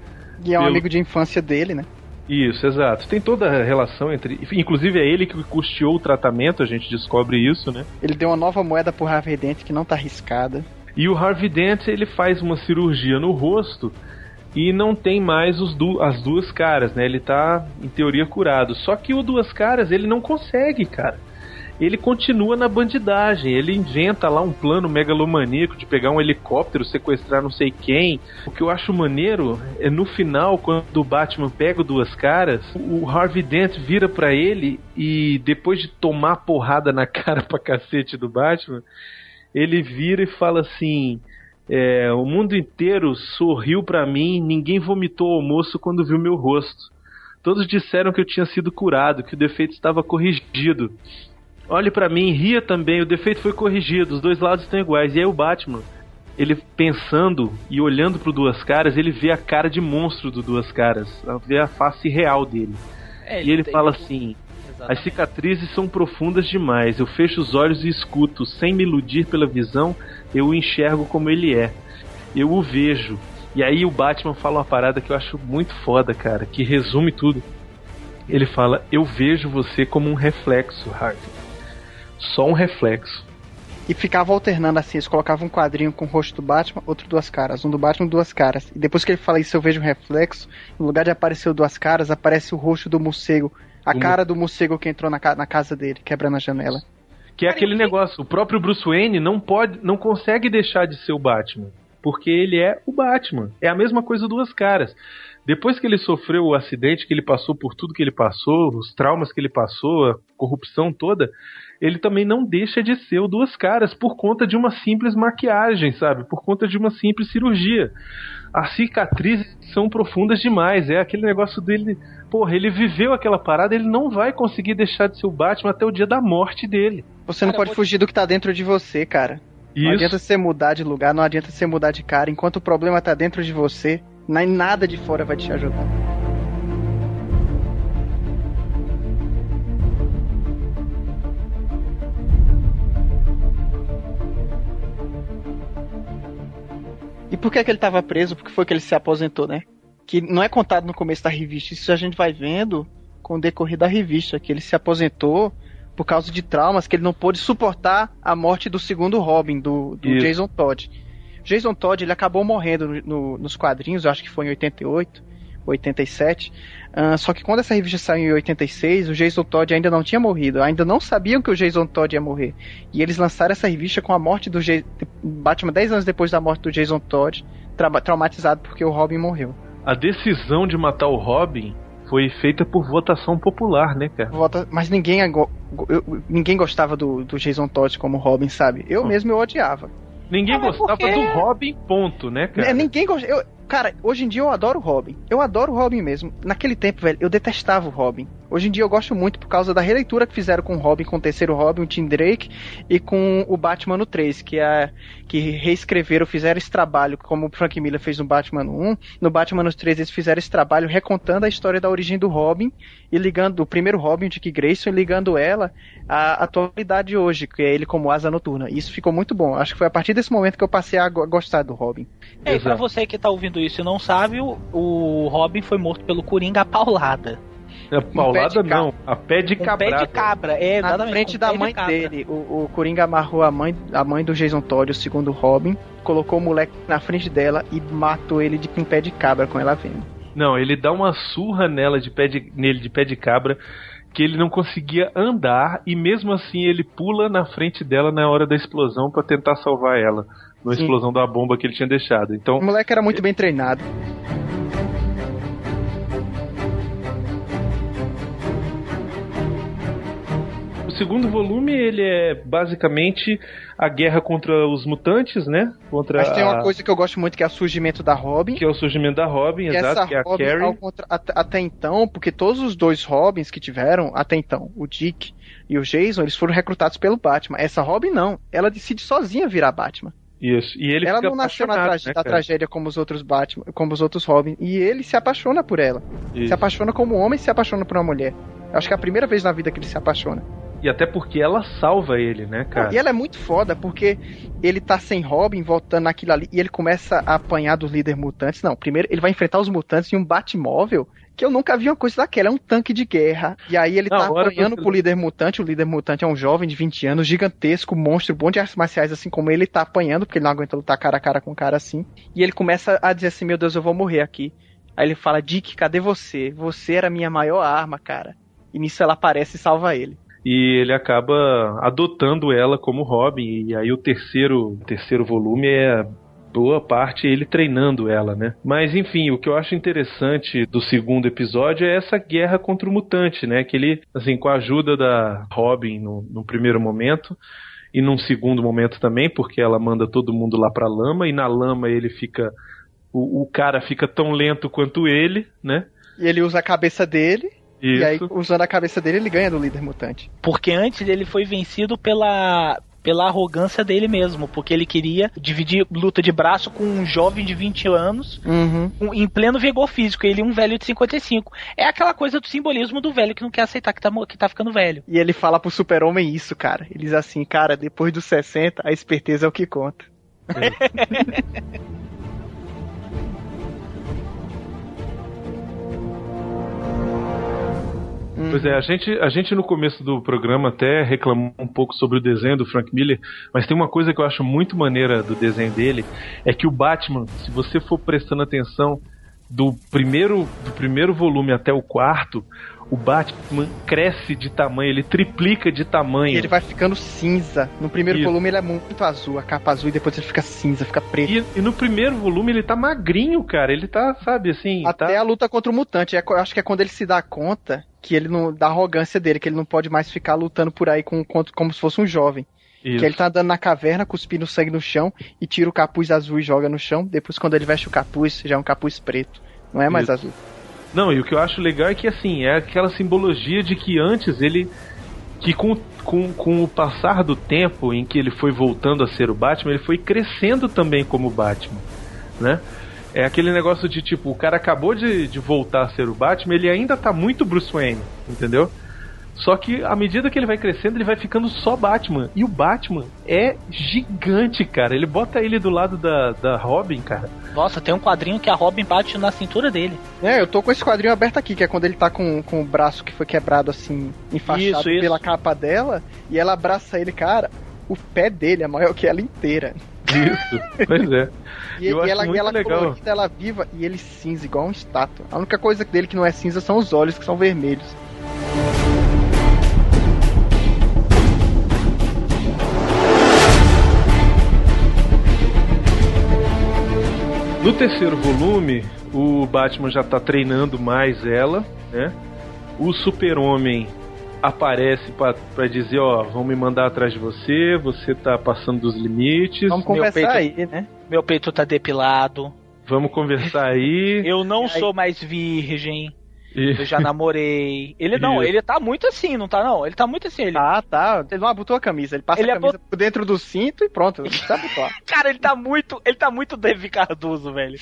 E é um pelo- amigo de infância dele, né? Isso, exato. Tem toda a relação entre. Inclusive é ele que custeou o tratamento, a gente descobre isso, né? Ele deu uma nova moeda pro Harvey Dent que não tá arriscada. E o Harvey Dent ele faz uma cirurgia no rosto e não tem mais os du as duas caras, né? Ele tá em teoria curado. Só que o duas caras ele não consegue, cara. Ele continua na bandidagem, ele inventa lá um plano megalomaníaco de pegar um helicóptero, sequestrar não sei quem. O que eu acho maneiro é no final, quando o Batman pega duas caras, o Harvey Dent vira pra ele e depois de tomar porrada na <laughs> cara pra cacete do Batman, ele vira e fala assim: é, o mundo inteiro sorriu pra mim, ninguém vomitou o almoço quando viu meu rosto. Todos disseram que eu tinha sido curado, que o defeito estava corrigido. Olhe pra mim, ria também, o defeito foi corrigido, os dois lados estão iguais. E aí o Batman, ele pensando e olhando pro Duas Caras, ele vê a cara de monstro do Duas Caras, vê a face real dele. É, e ele fala assim: As cicatrizes são profundas demais. Eu fecho os olhos e escuto, sem me iludir pela visão, eu o enxergo como ele é. Eu o vejo. E aí o Batman fala uma parada que eu acho muito foda, cara, que resume tudo. Ele fala: Eu vejo você como um reflexo, Harvey. Só um reflexo. E ficava alternando assim, eles colocavam um quadrinho com o rosto do Batman, outro duas caras, um do Batman, duas caras. E depois que ele fala isso, eu vejo um reflexo, no lugar de aparecer o duas caras, aparece o rosto do morcego. A Do cara do morcego que entrou na, ca- na casa dele, quebrando a janela. Que é aquele negócio, o próprio Bruce Wayne não pode, não consegue deixar de ser o Batman, porque ele é o Batman. É a mesma coisa duas caras. Depois que ele sofreu o acidente, que ele passou por tudo que ele passou, os traumas que ele passou, a corrupção toda, ele também não deixa de ser o duas caras por conta de uma simples maquiagem, sabe? Por conta de uma simples cirurgia. As cicatrizes são profundas demais. É aquele negócio dele. Porra, ele viveu aquela parada, ele não vai conseguir deixar de ser o Batman até o dia da morte dele. Você não pode fugir do que tá dentro de você, cara. Não Isso. adianta você mudar de lugar, não adianta você mudar de cara. Enquanto o problema tá dentro de você, nem nada de fora vai te ajudar. E por que, que ele tava preso? Porque foi que ele se aposentou, né? Que não é contado no começo da revista. Isso a gente vai vendo com o decorrer da revista. Que ele se aposentou por causa de traumas, que ele não pôde suportar a morte do segundo Robin, do, do. Jason Todd. Jason Todd, ele acabou morrendo no- no- nos quadrinhos, eu acho que foi em 88, 87. Ah, só que quando essa revista saiu em 86, o Jason Todd ainda não tinha morrido. Ainda não sabiam que o Jason Todd ia morrer. E eles lançaram essa revista com a morte do Ja- Batman 10 anos depois da morte do Jason Todd, tra- traumatizado porque o Robin morreu. A decisão de matar o Robin foi feita por votação popular, né, cara? Volta- Mas ninguém, eu- ninguém gostava do, do Jason Todd como Robin, sabe? Eu mesmo eu odiava. Ninguém Ah, gostava por quê? do Robin, ponto, né, cara? É, ninguém gosta. Cara, hoje em dia eu adoro o Robin. Eu adoro o Robin mesmo. Naquele tempo, velho, eu detestava o Robin. Hoje em dia eu gosto muito por causa da releitura que fizeram com o Robin, com o terceiro Robin, o Tim Drake, e com o Batman no 3, que é que reescreveram, fizeram esse trabalho, como o Frank Miller fez no Batman no 1. No Batman no 3 eles fizeram esse trabalho recontando a história da origem do Robin e ligando o primeiro Robin, o Dick Grayson, e ligando ela à atualidade de hoje, que é ele como asa noturna. E isso ficou muito bom. Acho que foi a partir desse momento que eu passei a go- gostar do Robin. É, e pra você que tá ouvindo isso e não sabe, o, o Robin foi morto pelo Coringa a paulada. A paulada não, a pé de cabra. pé de cabra, é, Na exatamente, frente da de mãe cabra. dele, o, o Coringa amarrou a mãe, a mãe do Jason Todd, o segundo Robin, colocou o moleque na frente dela e matou ele de com pé de cabra com ela vendo. Não, ele dá uma surra nela de pé de, nele de pé de cabra que ele não conseguia andar e mesmo assim ele pula na frente dela na hora da explosão pra tentar salvar ela, na Sim. explosão da bomba que ele tinha deixado. Então, O moleque era muito bem treinado. Segundo volume ele é basicamente a guerra contra os mutantes, né? Contra Mas tem uma a- coisa que eu gosto muito que é o surgimento da Robin. que é o surgimento da Robin, que exato, que é a Robin, Carrie. contra- até, então, porque todos os dois Robins que tiveram até então, o Dick e o Jason, eles foram recrutados pelo Batman. Essa Robin não, ela decide sozinha virar Batman. Isso. E ele ela não nasceu na, trage- né, da tragédia como os outros Batman, como os outros Robin. E ele se apaixona por ela. Isso. Se apaixona como homem se apaixona por uma mulher. Acho que é a primeira vez na vida que ele se apaixona. E até porque ela salva ele, né, cara? E ela é muito foda, porque ele tá sem Robin, voltando naquilo ali, e ele começa a apanhar dos líderes mutantes. Não, primeiro ele vai enfrentar os mutantes em um Batmóvel, que eu nunca vi uma coisa daquela, é um tanque de guerra. E aí ele Na tá apanhando pro líder mutante, o líder mutante é um jovem de 20 anos, gigantesco, monstro, bom de artes marciais, assim como ele tá apanhando, porque ele não aguenta lutar cara a cara com um cara assim. E ele começa a dizer assim, meu Deus, eu vou morrer aqui. Aí ele fala, Dick, cadê você? Você era a minha maior arma, cara. E nisso ela aparece e salva ele. E ele acaba adotando ela como Robin. E aí o terceiro, terceiro volume é boa parte ele treinando ela, né? Mas enfim, o que eu acho interessante do segundo episódio é essa guerra contra o mutante, né? Que ele, assim, com a ajuda da Robin no, no primeiro momento e num segundo momento também, porque ela manda todo mundo lá pra lama e na lama ele fica o, o cara fica tão lento quanto ele, né? E ele usa a cabeça dele. E aí, Isso. usando a cabeça dele, ele ganha do líder mutante. Porque antes ele foi vencido pela pela arrogância dele mesmo, porque ele queria dividir luta de braço com um jovem de 20 anos Uhum. um- em pleno vigor físico, ele um velho de 55. É aquela coisa do simbolismo do velho que não quer aceitar que tá, que tá ficando velho. E ele fala pro super-homem isso, cara. Ele diz assim, cara, depois dos 60, a esperteza é o que conta. <laughs> Pois é, a gente, a gente no começo do programa até reclamou um pouco sobre o desenho do Frank Miller, mas tem uma coisa que eu acho muito maneira do desenho dele, é que o Batman, se você for prestando atenção do primeiro, do primeiro volume até o quarto, o Batman cresce de tamanho, ele triplica de tamanho. E ele vai ficando cinza. No primeiro Isso. volume ele é muito azul, a capa azul, e depois ele fica cinza, fica preto. E, e no primeiro volume ele tá magrinho, cara. Ele tá, sabe, assim. Até tá... a luta contra o mutante. É, eu acho que é quando ele se dá conta que ele não. da arrogância dele, que ele não pode mais ficar lutando por aí com, com- como se fosse um jovem. Isso. Que ele tá andando na caverna, cuspindo sangue no chão e tira o capuz azul e joga no chão. Depois, quando ele veste o capuz, já é um capuz preto. Não é mais Isso. azul. Não, e o que eu acho legal é que assim, é aquela simbologia de que antes ele. Que com, com, com o passar do tempo em que ele foi voltando a ser o Batman, ele foi crescendo também como Batman, né? É aquele negócio de tipo, o cara acabou de, de voltar a ser o Batman, ele ainda tá muito Bruce Wayne, entendeu? Só que à medida que ele vai crescendo, ele vai ficando só Batman. E o Batman é gigante, cara. Ele bota ele do lado da, da Robin, cara. Nossa, tem um quadrinho que a Robin bate na cintura dele. É, eu tô com esse quadrinho aberto aqui, que é quando ele tá com, com o braço que foi quebrado assim, enfaixado Isso, isso. pela capa dela, e ela abraça ele, cara. O pé dele é maior que ela inteira. Isso, pois é. <laughs> E, Eu e acho ela, e muito ela legal. colorida, ela viva e ele cinza, igual um estátua. A única coisa dele que não é cinza são os olhos, que são vermelhos. No terceiro volume, o Batman já tá treinando mais ela, né? O Super-Homem aparece pra pra dizer, ó, vão me mandar atrás de você, você tá passando dos limites. Vamos Meu conversar peito- aí, né? Meu peito tá depilado. Vamos conversar aí. Eu não sou mais virgem. E- Eu já namorei. Ele não, Isso. <laughs> ele tá muito assim, não tá não? Ele tá muito assim. Ele... Tá, tá. Ele não abotou a camisa. Ele passa Ele a camisa por dentro do cinto e pronto. <laughs> Cara, ele tá muito. Ele tá muito David Cardoso, velho.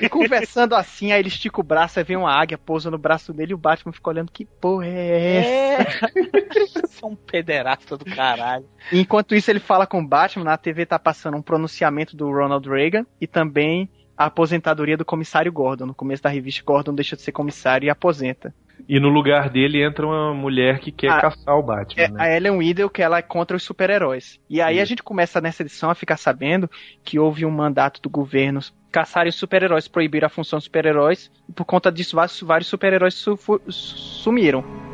E <laughs> conversando assim, aí ele estica o braço, aí vem uma águia, pousa no braço dele e o Batman fica olhando que porra é essa? É. São um pederasta do caralho. E Enquanto isso, ele fala com o Batman, na TV tá passando um pronunciamento do Ronald Reagan e também a aposentadoria do comissário Gordon. No começo da revista, Gordon deixa de ser comissário e aposenta. E no lugar dele entra uma mulher que quer Ah, caçar o Batman, É né? a Ellen Weedle, que ela é contra os super-heróis. E aí a Isso. gente começa nessa edição a ficar sabendo que houve um mandato do governo caçarem os super-heróis, proibir a função dos super-heróis, e por conta disso vários, super-heróis su- sumiram.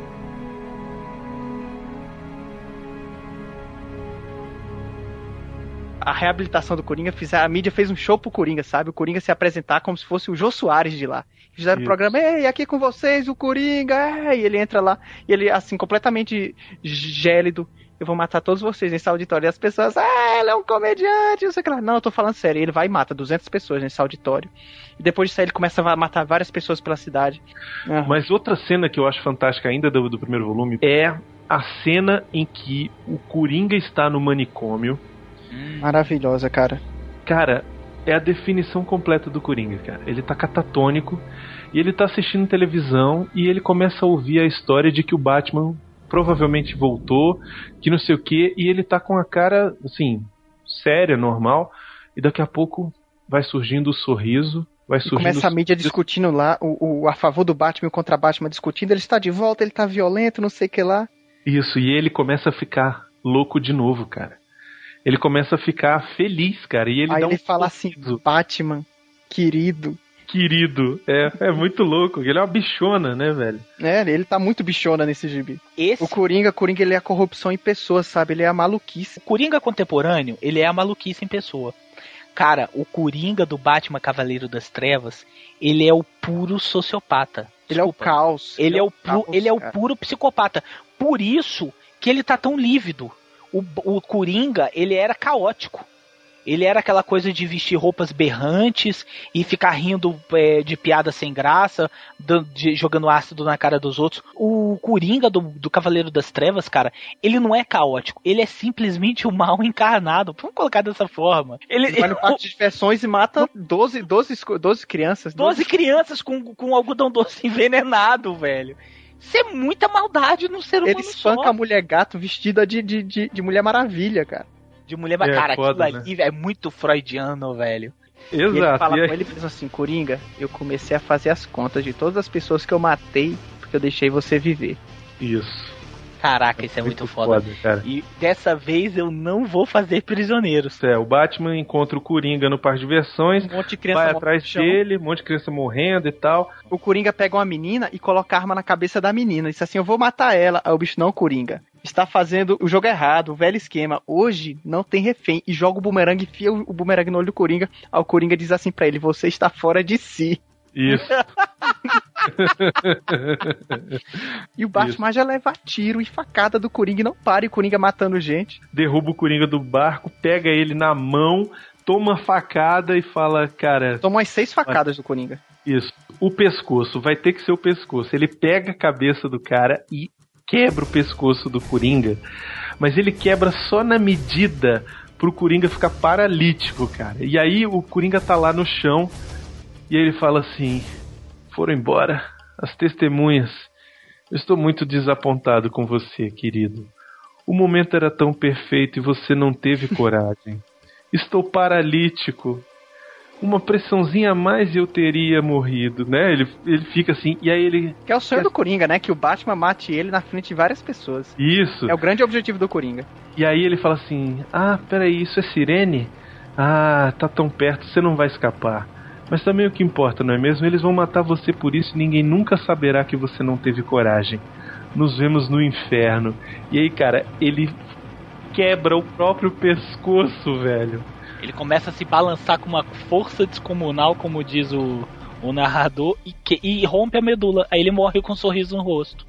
A reabilitação do Coringa, a mídia fez um show pro Coringa, sabe? O Coringa se apresentar como se fosse o Jô Soares de lá. Fizeram o Isso. programa, ei, aqui com vocês, o Coringa, é", e ele entra lá, e ele, assim, completamente gélido, eu vou matar todos vocês nesse auditório. E as pessoas, ah, ele é um comediante, não sei o que lá. Não, eu tô falando sério. Ele vai e mata 200 pessoas nesse auditório. E depois disso aí ele começa a matar várias pessoas pela cidade. Ah. Mas outra cena que eu acho fantástica ainda do, do primeiro volume é a cena em que o Coringa está no manicômio. Maravilhosa, cara. Cara, é a definição completa do Coringa, cara. Ele tá catatônico e ele tá assistindo televisão e ele começa a ouvir a história de que o Batman provavelmente voltou, que não sei o que, e ele tá com a cara, assim, séria, normal, e daqui a pouco vai surgindo o sorriso, vai E surgindo começa a mídia discutindo lá, o, o- a favor do Batman e o contra Batman discutindo. Ele está de volta, ele tá violento, não sei o que lá. Isso, e ele começa a ficar louco de novo, cara. Ele começa a ficar feliz, cara, e ele aí dá ele um fala assim: Batman, querido. querido. É, é muito louco. Ele é uma bichona, né, velho? É, ele tá muito bichona nesse gibi. Esse... O Coringa, Coringa, ele é a corrupção em pessoa, sabe? Ele é a maluquice. O Coringa contemporâneo, ele é a maluquice em pessoa. Cara, o Coringa do Batman Cavaleiro das Trevas, ele é o puro sociopata. Ele é o caos. Ele, é, o, pu- caos, ele é o puro psicopata. Por isso que ele tá tão lívido. O, o Coringa, ele era caótico. Ele era aquela coisa de vestir roupas berrantes e ficar rindo é, de piada sem graça, do- de- jogando ácido na cara dos outros. O Coringa do, do Cavaleiro das Trevas, cara, ele não é caótico, ele é simplesmente o mal encarnado. Vamos colocar dessa forma. Ele, Ele vai no parque de diversões e mata 12, 12, esco- 12 crianças. 12 crianças com, com algodão doce envenenado, velho. Isso é muita maldade no ser humano Ele espanca só. a mulher gato vestida de, de, de, de Mulher Maravilha, cara. De mulher, É, cara, foda, aquilo ali é muito freudiano, velho. E ele Exato, fala e aí- com ele mesmo assim, Coringa, eu comecei a fazer as contas de todas as pessoas que eu matei porque eu deixei você viver. Isso. Caraca, isso é muito, foda. foda, cara. E dessa vez eu não vou fazer prisioneiros. É, o Batman encontra o Coringa no parque de diversões, Um monte de criança vai morrendo atrás dele, um monte de criança morrendo e tal. O Coringa pega uma menina e coloca a arma na cabeça da menina. Diz assim: Eu vou matar ela. Aí o bicho, não, Coringa. Está fazendo o jogo errado, o velho esquema. Hoje não tem refém. E joga o bumerangue, enfia o bumerangue no olho do Coringa. Aí o Coringa diz assim pra ele: Você está fora de si. Isso. <laughs> E o Batman já leva tiro e facada do Coringa não para. E o Coringa matando gente. Derruba o Coringa do barco, pega ele na mão, toma facada e fala, cara. Toma umas seis facadas do Coringa. Isso. O pescoço, vai ter que ser o pescoço. Ele pega a cabeça do cara e quebra o pescoço do Coringa. Mas ele quebra só na medida pro Coringa ficar paralítico, cara. E aí o Coringa tá lá no chão e ele fala assim: foram embora as testemunhas. Eu estou muito desapontado com você, querido. O momento era tão perfeito e você não teve <laughs> coragem. Estou paralítico. Uma pressãozinha a mais e eu teria morrido, né? Ele, ele fica assim, e aí ele. Que é o sonho do Coringa, né? Que o Batman mate ele na frente de várias pessoas. Isso. É o grande objetivo do Coringa. E aí ele fala assim: Ah, peraí, isso é sirene? Ah, tá tão perto, você não vai escapar. Mas também o que importa, não é mesmo? Eles vão matar você por isso e ninguém nunca saberá que você não teve coragem. Nos vemos no inferno. E aí, cara, ele quebra o próprio pescoço, velho. Ele começa a se balançar com uma força descomunal, como diz o, o narrador, e, que- e rompe a medula. Aí ele morre com um sorriso no rosto.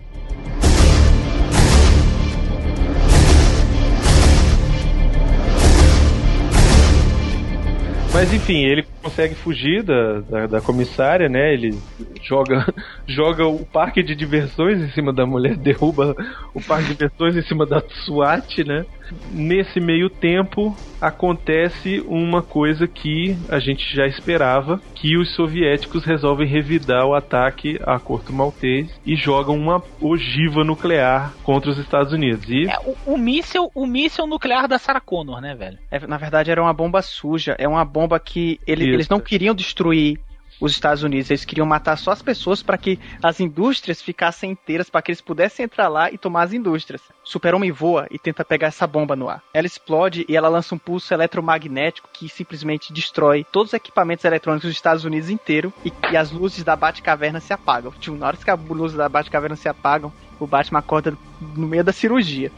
Mas enfim, ele consegue fugir da, da, da comissária, né? Ele joga, <laughs> joga o parque de diversões em cima da mulher, <laughs> derruba o parque de diversões em cima da SWAT, né? Nesse meio tempo acontece uma coisa que a gente já esperava, que os soviéticos resolvem revidar o ataque a Corto Maltês e jogam uma ogiva nuclear contra os Estados Unidos. E É o, o míssil, o míssil nuclear da Sarah Connor, né, velho? É, na verdade, era uma bomba suja. É uma bomba que ele- eles não queriam destruir os Estados Unidos. Eles queriam matar só as pessoas para que as indústrias ficassem inteiras, para que eles pudessem entrar lá e tomar as indústrias. Super-Homem voa e tenta pegar essa bomba no ar. Ela explode e ela lança um pulso eletromagnético que simplesmente destrói todos os equipamentos eletrônicos dos Estados Unidos inteiro e, e as luzes da Batcaverna se apagam. Tipo, na hora que as luzes da Batcaverna se apagam, o Batman acorda no meio da cirurgia.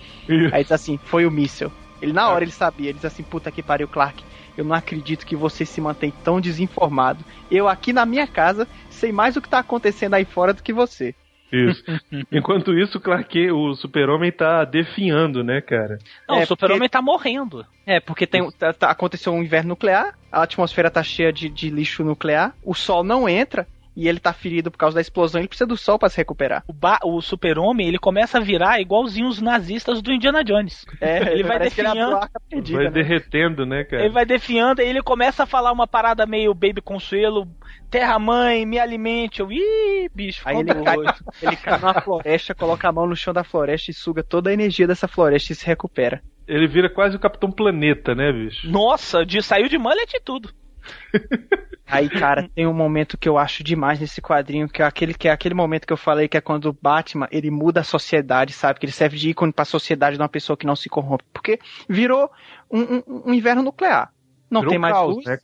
Aí diz assim, foi o míssel. Ele na hora ele sabia, ele diz assim, puta que pariu, Clark. Eu não acredito que você se mantém tão desinformado. Eu aqui na minha casa sei mais o que tá acontecendo aí fora do que você. Isso. <laughs> Enquanto isso, Clark, o super-homem tá definhando, né, cara? Não, É, o super-homem tá morrendo. É, porque tem, tá- tá- aconteceu um inverno nuclear, a atmosfera tá cheia de, de lixo nuclear, o sol não entra e ele tá ferido por causa da explosão, ele precisa do sol para se recuperar. O, o super-homem, ele começa a virar igualzinho os nazistas do Indiana Jones. É, <laughs> ele vai definhando. perdida, Vai né? derretendo, né, cara? Ele vai definhando, aí ele começa a falar uma parada meio baby consuelo, terra mãe, me alimente. Eu, ih, bicho, Aí ele cai, <laughs> ele cai numa floresta, coloca a mão no chão da floresta e suga toda a energia dessa floresta e se recupera. Ele vira quase o Capitão Planeta, né, bicho? Nossa, de, saiu de mullet e tudo. <laughs> Aí, cara, tem um momento que eu acho demais nesse quadrinho, que é aquele que é aquele momento que eu falei que é quando o Batman, ele muda a sociedade, sabe? Que ele serve de ícone pra sociedade de uma pessoa que não se corrompe. Porque virou um, um- um inverno nuclear. Não Virou tem mais caos, luz, né,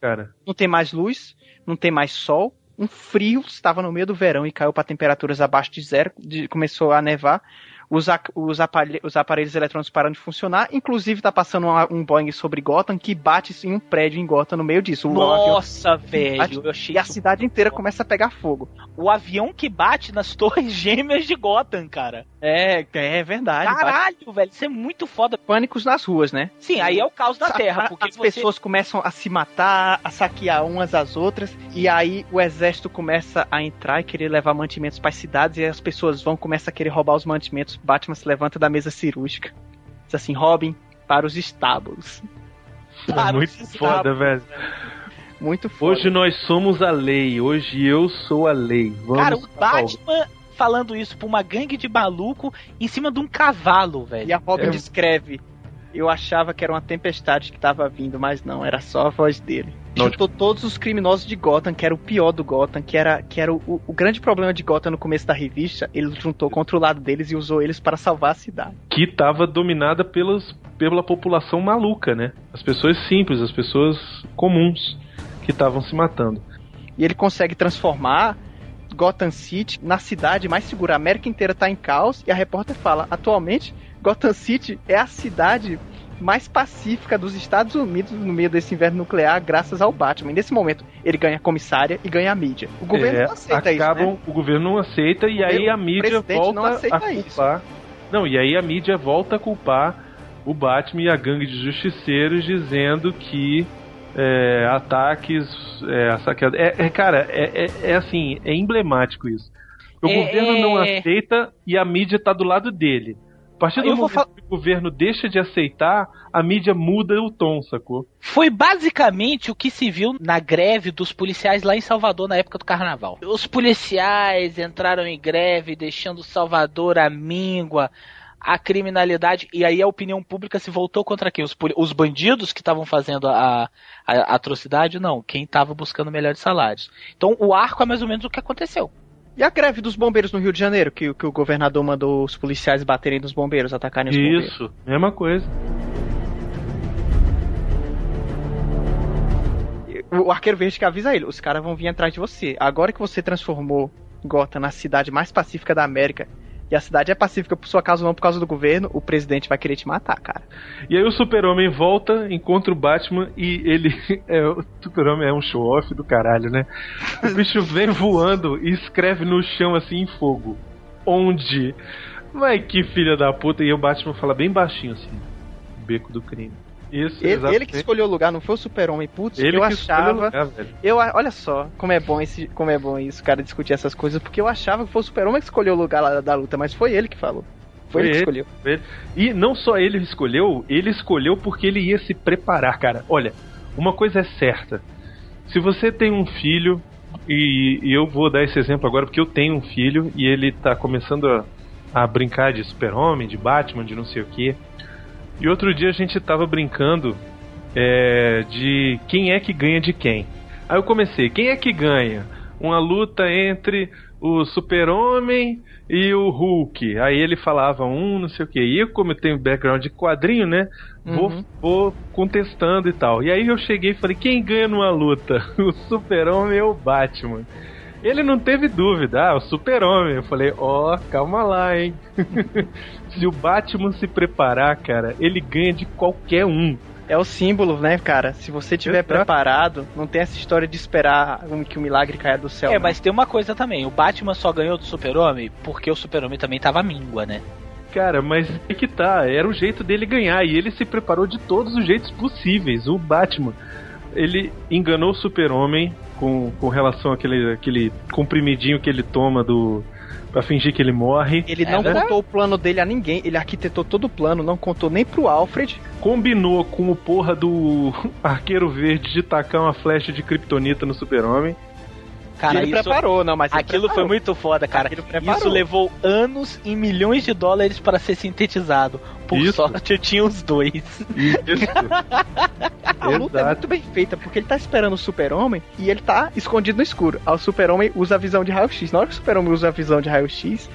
não tem mais luz, não tem mais sol. Um frio, estava no meio do verão e caiu para temperaturas abaixo de zero, de- começou a nevar. Os, os, aparelhos, os aparelhos eletrônicos param de funcionar. Inclusive, tá passando um, um Boeing sobre Gotham que bate em um prédio em Gotham no meio disso. O Nossa, velho. Bate, e a cidade inteira começa a pegar fogo. O avião que bate nas <laughs> torres gêmeas de Gotham, cara. É, é verdade. Caralho, bate. velho. Isso é muito foda. Pânicos nas ruas, né? Sim, aí é o caos da Terra. Porque as você... pessoas começam a se matar, a saquear umas às outras. E aí o exército começa a entrar e querer levar mantimentos para as cidades. E as pessoas vão, começam a querer roubar os mantimentos. Batman se levanta da mesa cirúrgica. Diz assim, Robin, para os estábulos. É muito foda, velho. Muito foda. Hoje nós somos a lei. Hoje eu sou a lei. Vamos Cara, o Batman falando isso pra uma gangue de maluco em cima de um cavalo, velho. E a Robin é. descreve. Eu achava que era uma tempestade que tava vindo, mas não, era só a voz dele. Juntou tipo... todos os criminosos de Gotham, que era o pior do Gotham, que era, que era o, o, grande problema de Gotham no começo da revista. Ele juntou contra o lado deles e usou eles para salvar a cidade. Que tava dominada pelos, pela população maluca, né? As pessoas simples, as pessoas comuns que estavam se matando. E ele consegue transformar Gotham City na cidade mais segura. A América inteira está em caos e a repórter fala: atualmente Gotham City é a cidade mais pacífica dos Estados Unidos no meio desse inverno nuclear, graças ao Batman. E nesse momento, ele ganha a comissária e ganha a mídia. O governo é, não aceita acabam, isso. Né? O governo não aceita e aí a mídia volta não aceita a culpar. Isso. Não, e aí a mídia volta a culpar o Batman e a gangue de justiceiros, dizendo que é, ataques, é, saqueado. É, é, cara, é, é, é, assim, é emblemático isso. O É, governo não é. aceita e a mídia tá do lado dele. A partir do Eu momento que o governo deixa de aceitar, a mídia muda o tom, sacou? Foi basicamente o que se viu na greve dos policiais lá em Salvador na época do carnaval. Os policiais entraram em greve, deixando Salvador à míngua, a criminalidade, e aí a opinião pública se voltou contra quem? Os, os bandidos que estavam fazendo a, a- a atrocidade? Não, quem estava buscando melhores salários. Então o arco é mais ou menos o que aconteceu. E a greve dos bombeiros no Rio de Janeiro, que, que o governador mandou os policiais baterem nos bombeiros, atacarem os bombeiros. Isso, mesma coisa. O Arqueiro Verde que avisa ele, os caras vão vir atrás de você. Agora que você transformou Gotham na cidade mais pacífica da América, e a cidade é pacífica por sua causa, não por causa do governo, o presidente vai querer te matar, cara. E aí o Super-Homem volta, encontra o Batman e ele. <laughs> É, o Super-Homem é um show-off do caralho, né? O bicho vem voando e escreve no chão assim em fogo. Onde? Mas que filha da puta. E o Batman fala bem baixinho assim: Beco do crime. Isso, Ele, exatamente. ele que escolheu o lugar, não foi o super-homem. Putz, Ele eu achava. lugar, velho. eu, olha só como é bom esse, como é bom isso, cara, discutir essas coisas, porque eu achava que foi o super-homem que escolheu o lugar lá da luta, mas foi ele que falou. Foi, ele que escolheu. foi ele. E não só ele escolheu, ele escolheu porque ele ia se preparar, cara. Olha, uma coisa é certa. Se você tem um filho, e, e eu vou dar esse exemplo agora porque eu tenho um filho e ele tá começando a, a brincar de super-homem, de Batman, de não sei o que. E outro dia a gente tava brincando é, de quem é que ganha de quem. Aí eu comecei, quem é que ganha? Uma luta entre o Super-Homem e o Hulk. Aí ele falava um, não sei o que. E eu, como eu tenho background de quadrinho, né? Vou, Uhum. vou contestando e tal. E aí eu cheguei e falei, quem ganha numa luta? <laughs> O Super-Homem ou o Batman? Ele não teve dúvida, ah, o Super-Homem. Eu falei, ó, calma lá, hein? <laughs> se o Batman se preparar, cara, ele ganha de qualquer um. É o símbolo, né, cara? Se você tiver Exato. preparado, não tem essa história de esperar que o milagre caia do céu. é, não. mas tem uma coisa também: o Batman só ganhou do Super-Homem porque o Super-Homem também tava míngua, né? Cara, mas é que tá, era o jeito dele ganhar e ele se preparou de todos os jeitos possíveis. O Batman, ele enganou o Super-Homem com, com relação àquele, àquele comprimidinho que ele toma do para fingir que ele morre. Ele não contou o plano dele a ninguém, ele arquitetou todo o plano, não contou nem pro Alfred. Combinou com o porra do <laughs> Arqueiro Verde de tacar uma flecha de kryptonita no Super-Homem. Cara, ele isso- preparou, não, mas Aquilo preparou. foi muito foda, cara. Isso levou anos e milhões de dólares para ser sintetizado. Por Isso. sorte, eu tinha os dois. <laughs> A luta é muito bem feita, porque ele tá esperando o super-homem e ele tá escondido no escuro. Aí o super-homem usa a visão de raio-x. Na hora que o super-homem usa a visão de raio-x,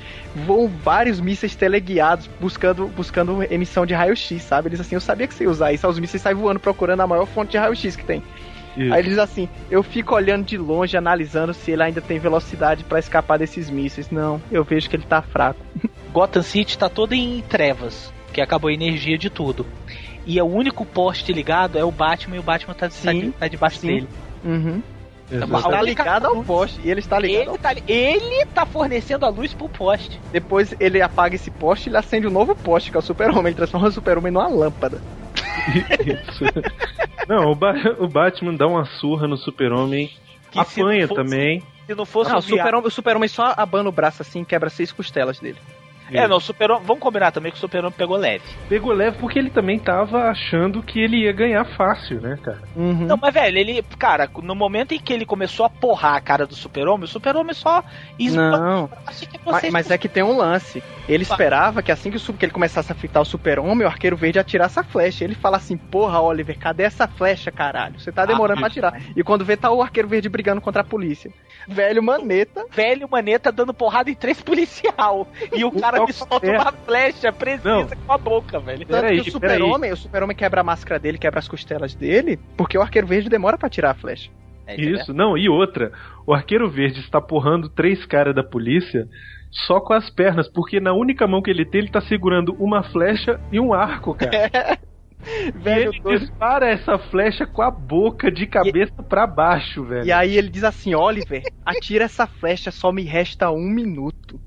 voam vários mísseis teleguiados buscando, buscando emissão de raio-x, sabe? Eles assim, eu sabia que você ia usar isso. Aí os mísseis saem voando procurando a maior fonte de raio-x que tem. Isso. Aí ele diz assim: Eu fico olhando de longe, analisando se ele ainda tem velocidade pra escapar desses mísseis. Não, eu vejo que ele tá fraco. <laughs> Gotham City tá toda em trevas, que acabou a energia de tudo. E o único poste ligado é o Batman e o Batman tá, Sim, tá, tá debaixo sim. dele. Uhum. Então, Ele está única ligado ao luz- poste. E ele está ligado Ele tá, li- ele tá fornecendo a luz pro poste. Depois ele apaga esse poste e ele acende um novo poste, que é o super-homem. Ele transforma o super-homem numa lâmpada. Não, o, Ba- o Batman dá uma surra no super-homem, apanha fosse- também. Se não fosse Não, o o super-homem Super o super só abana o braço assim e quebra seis costelas dele. É, não, o Super Vamos combinar também que o Super pegou leve. Pegou leve porque ele também tava achando que ele ia ganhar fácil, né, cara? Não, mas velho, ele. Cara, no momento em que ele começou a porrar a cara do Super-Homem, o Super-Homem só. Não. que Mas, mas é que tem um lance. Ele esperava que assim que, o, que ele começasse a fritar o super-homem, o arqueiro verde atirasse a flecha. Ele fala assim, porra, Oliver, cadê essa flecha, caralho? Você tá demorando pra atirar. E quando vê, tá o arqueiro verde brigando contra a polícia. Velho maneta. Velho maneta dando porrada em três policial. E o <laughs> cara me solta É. uma flecha precisa com a boca, velho. Tanto que o super-homem, o super-homem quebra a máscara dele, quebra as costelas dele, porque o arqueiro verde demora pra tirar a flecha. Isso, não, e outra, o arqueiro verde está porrando três caras da polícia só com as pernas, porque na única mão que ele tem, ele tá segurando uma flecha e um arco, cara. <laughs> Velho, e ele dispara essa flecha com a boca de cabeça pra baixo, velho. E aí ele diz assim, Oliver, atira essa flecha, só me resta um minuto.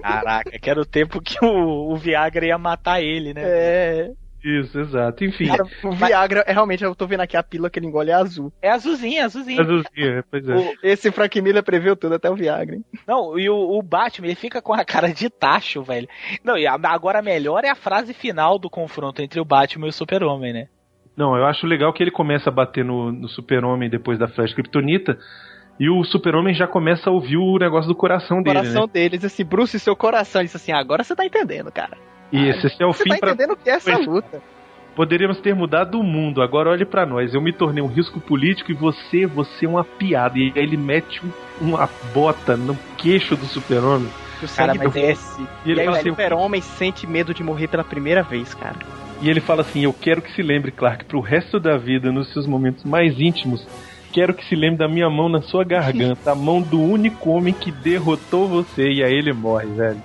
Caraca, que era o tempo que o, o Viagra ia matar ele, né? É. Isso, exato. Enfim. Cara, o Viagra, é, realmente, eu tô vendo aqui a pílula que ele engole é azul. É azulzinha, é azulzinha. Azulzinha, pois é. O- esse Frank Miller preveu tudo, até o Viagra. Hein? Não, e o, o Batman, ele fica com a cara de tacho, velho. Não, e a- agora a melhor é a frase final do confronto entre o Batman e o Super-Homem, né? Não, eu acho legal que ele começa a bater no, no super-homem depois da flecha kryptonita. E o super-homem já começa a ouvir o negócio do coração O dele, coração né? dele diz assim, Bruce, seu coração. Ele disse assim, agora você tá entendendo, cara. E esse, esse é o Você fim tá pra... entendendo o que é essa luta. Poderíamos ter mudado o mundo, agora olhe pra nós. Eu me tornei um risco político e você, você é uma piada. E aí ele mete um- uma bota no queixo do super-homem. O Cara, sangue desce. E ele E aí o assim, super-homem sente medo de morrer pela primeira vez, cara. E ele fala assim: Eu quero que se lembre, Clark, pro resto da vida, nos seus momentos mais íntimos, quero que se lembre da minha mão na sua garganta, a mão do único homem que derrotou você. E aí ele morre, velho.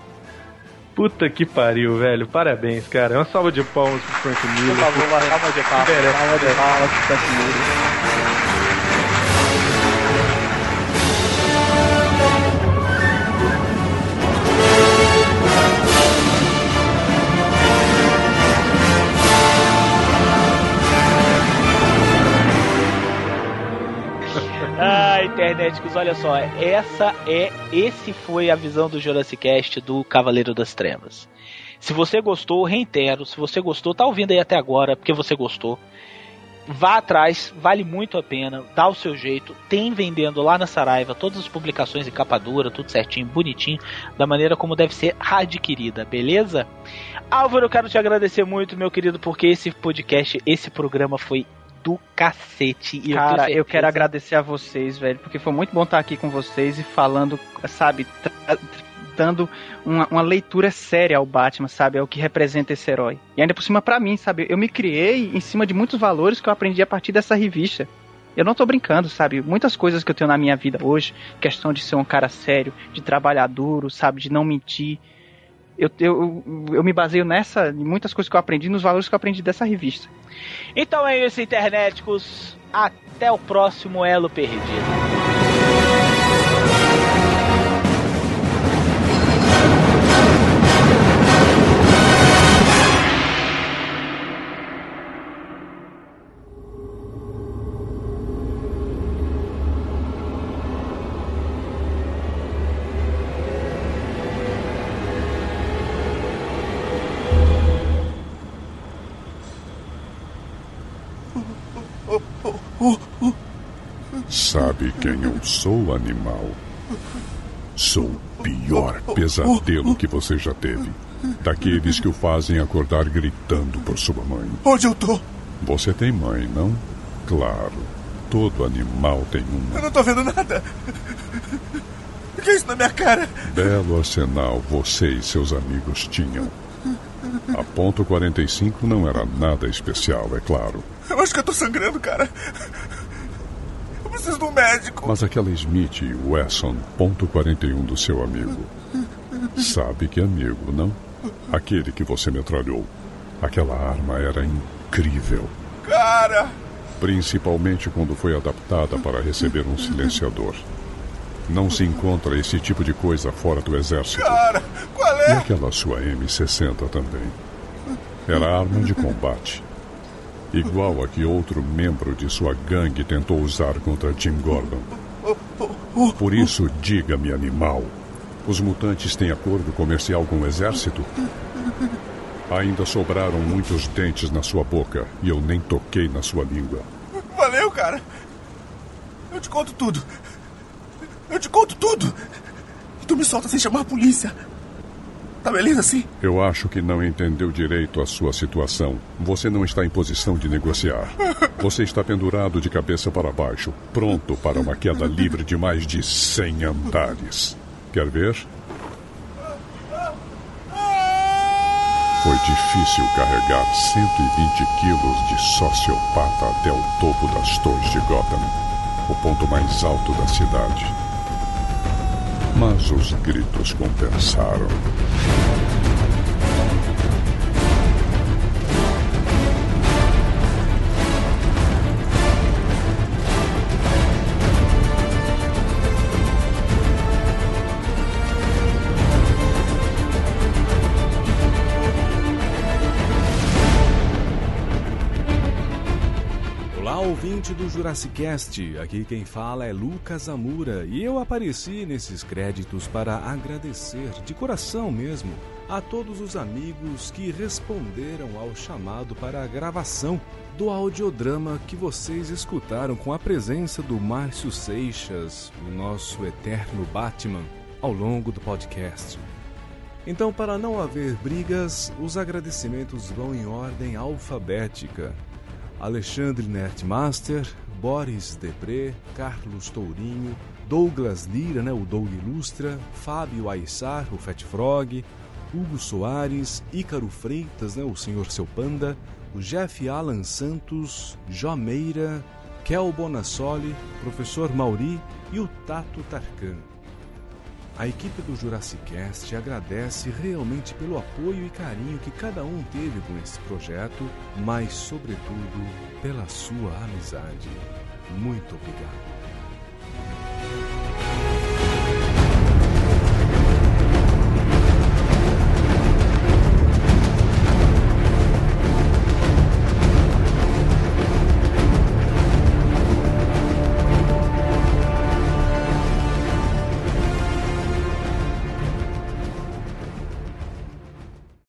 Puta que pariu, velho. Parabéns, cara. Uma salva de palmas pro Frank Miller. Por favor, uma salva de palmas. Salva de palmas pro Frank Miller. Ah, interneticos, olha só, essa é, esse foi a visão do Jurassic Cast do Cavaleiro das Trevas. Se você gostou, reitero, se você gostou, tá ouvindo aí até agora, porque você gostou. Vá atrás, vale muito a pena, dá o seu jeito. Tem vendendo lá na Saraiva todas as publicações em capa dura, tudo certinho, bonitinho, da maneira como deve ser adquirida, beleza? Álvaro, eu quero te agradecer muito, meu querido, porque esse podcast, esse programa foi do cacete. E Cara, eu certeza- quero agradecer a vocês, velho, porque foi muito bom estar aqui com vocês e falando, sabe, dando uma, uma leitura séria ao Batman, sabe, é o que representa esse herói. E ainda por cima pra mim, sabe, eu me criei em cima de muitos valores que eu aprendi a partir dessa revista. Eu não tô brincando, sabe? Muitas coisas que eu tenho na minha vida hoje, questão de ser um cara sério, de trabalhar duro, sabe, de não mentir. Eu, eu, eu me baseio nessa, em muitas coisas que eu aprendi, nos valores que eu aprendi dessa revista. Então é isso, interneticos. Até o próximo Elo Perdido. Sabe quem eu sou, animal? Sou o pior pesadelo que você já teve. Daqueles que o fazem acordar gritando por sua mãe. Onde eu tô? Você tem mãe, não? Claro. Todo animal tem uma. Eu não tô vendo nada. O que é isso na minha cara? Belo arsenal você e seus amigos tinham. A ponto 45 não era nada especial, é claro. Eu acho que eu tô sangrando, cara. Eu preciso de um médico. Mas aquela Smith e Wesson, ponto 41 do seu amigo. Sabe que amigo, não? Aquele que você metralhou. Aquela arma era incrível. Cara! Principalmente quando foi adaptada para receber um silenciador. Não se encontra esse tipo de coisa fora do exército. Cara, qual E é? aquela sua M60 também. Era arma de combate. Igual a que outro membro de sua gangue tentou usar contra Jim Gordon. Por isso, diga-me, animal. Os mutantes têm acordo comercial com o exército? Ainda sobraram muitos dentes na sua boca e eu nem toquei na sua língua. Valeu, cara. Eu te conto tudo. Eu te conto tudo. E tu me solta sem chamar a polícia. Tá beleza assim? Eu acho que não entendeu direito a sua situação. Você não está em posição de negociar. <laughs> Você está pendurado de cabeça para baixo, pronto para uma queda livre de mais de 100 andares. Quer ver? Foi difícil carregar 120 quilos de sociopata até o topo das torres de Gotham, o ponto mais alto da cidade. Mas os gritos compensaram. Ouvinte do Jurassic Cast. Aqui quem fala é Lucas Amura e eu apareci nesses créditos para agradecer de coração mesmo a todos os amigos que responderam ao chamado para a gravação do audiodrama que vocês escutaram com a presença do Márcio Seixas, o nosso eterno Batman, ao longo do podcast. Então, para não haver brigas, os agradecimentos vão em ordem alfabética. Alexandre Nertmaster, Boris Depré, Carlos Tourinho, Douglas Lira, né, o Doug Ilustra, Fábio Aissar, o Fat Frog, Hugo Soares, Ícaro Freitas, né, o Senhor Seu Panda, o Jeff Alan Santos, Jó Meira, Kel Bonassoli, Professor Mauri e o Tato Tarkan. A equipe do Jurassic Cast agradece realmente pelo apoio e carinho que cada um teve com esse projeto, mas, sobretudo, pela sua amizade. Muito obrigado.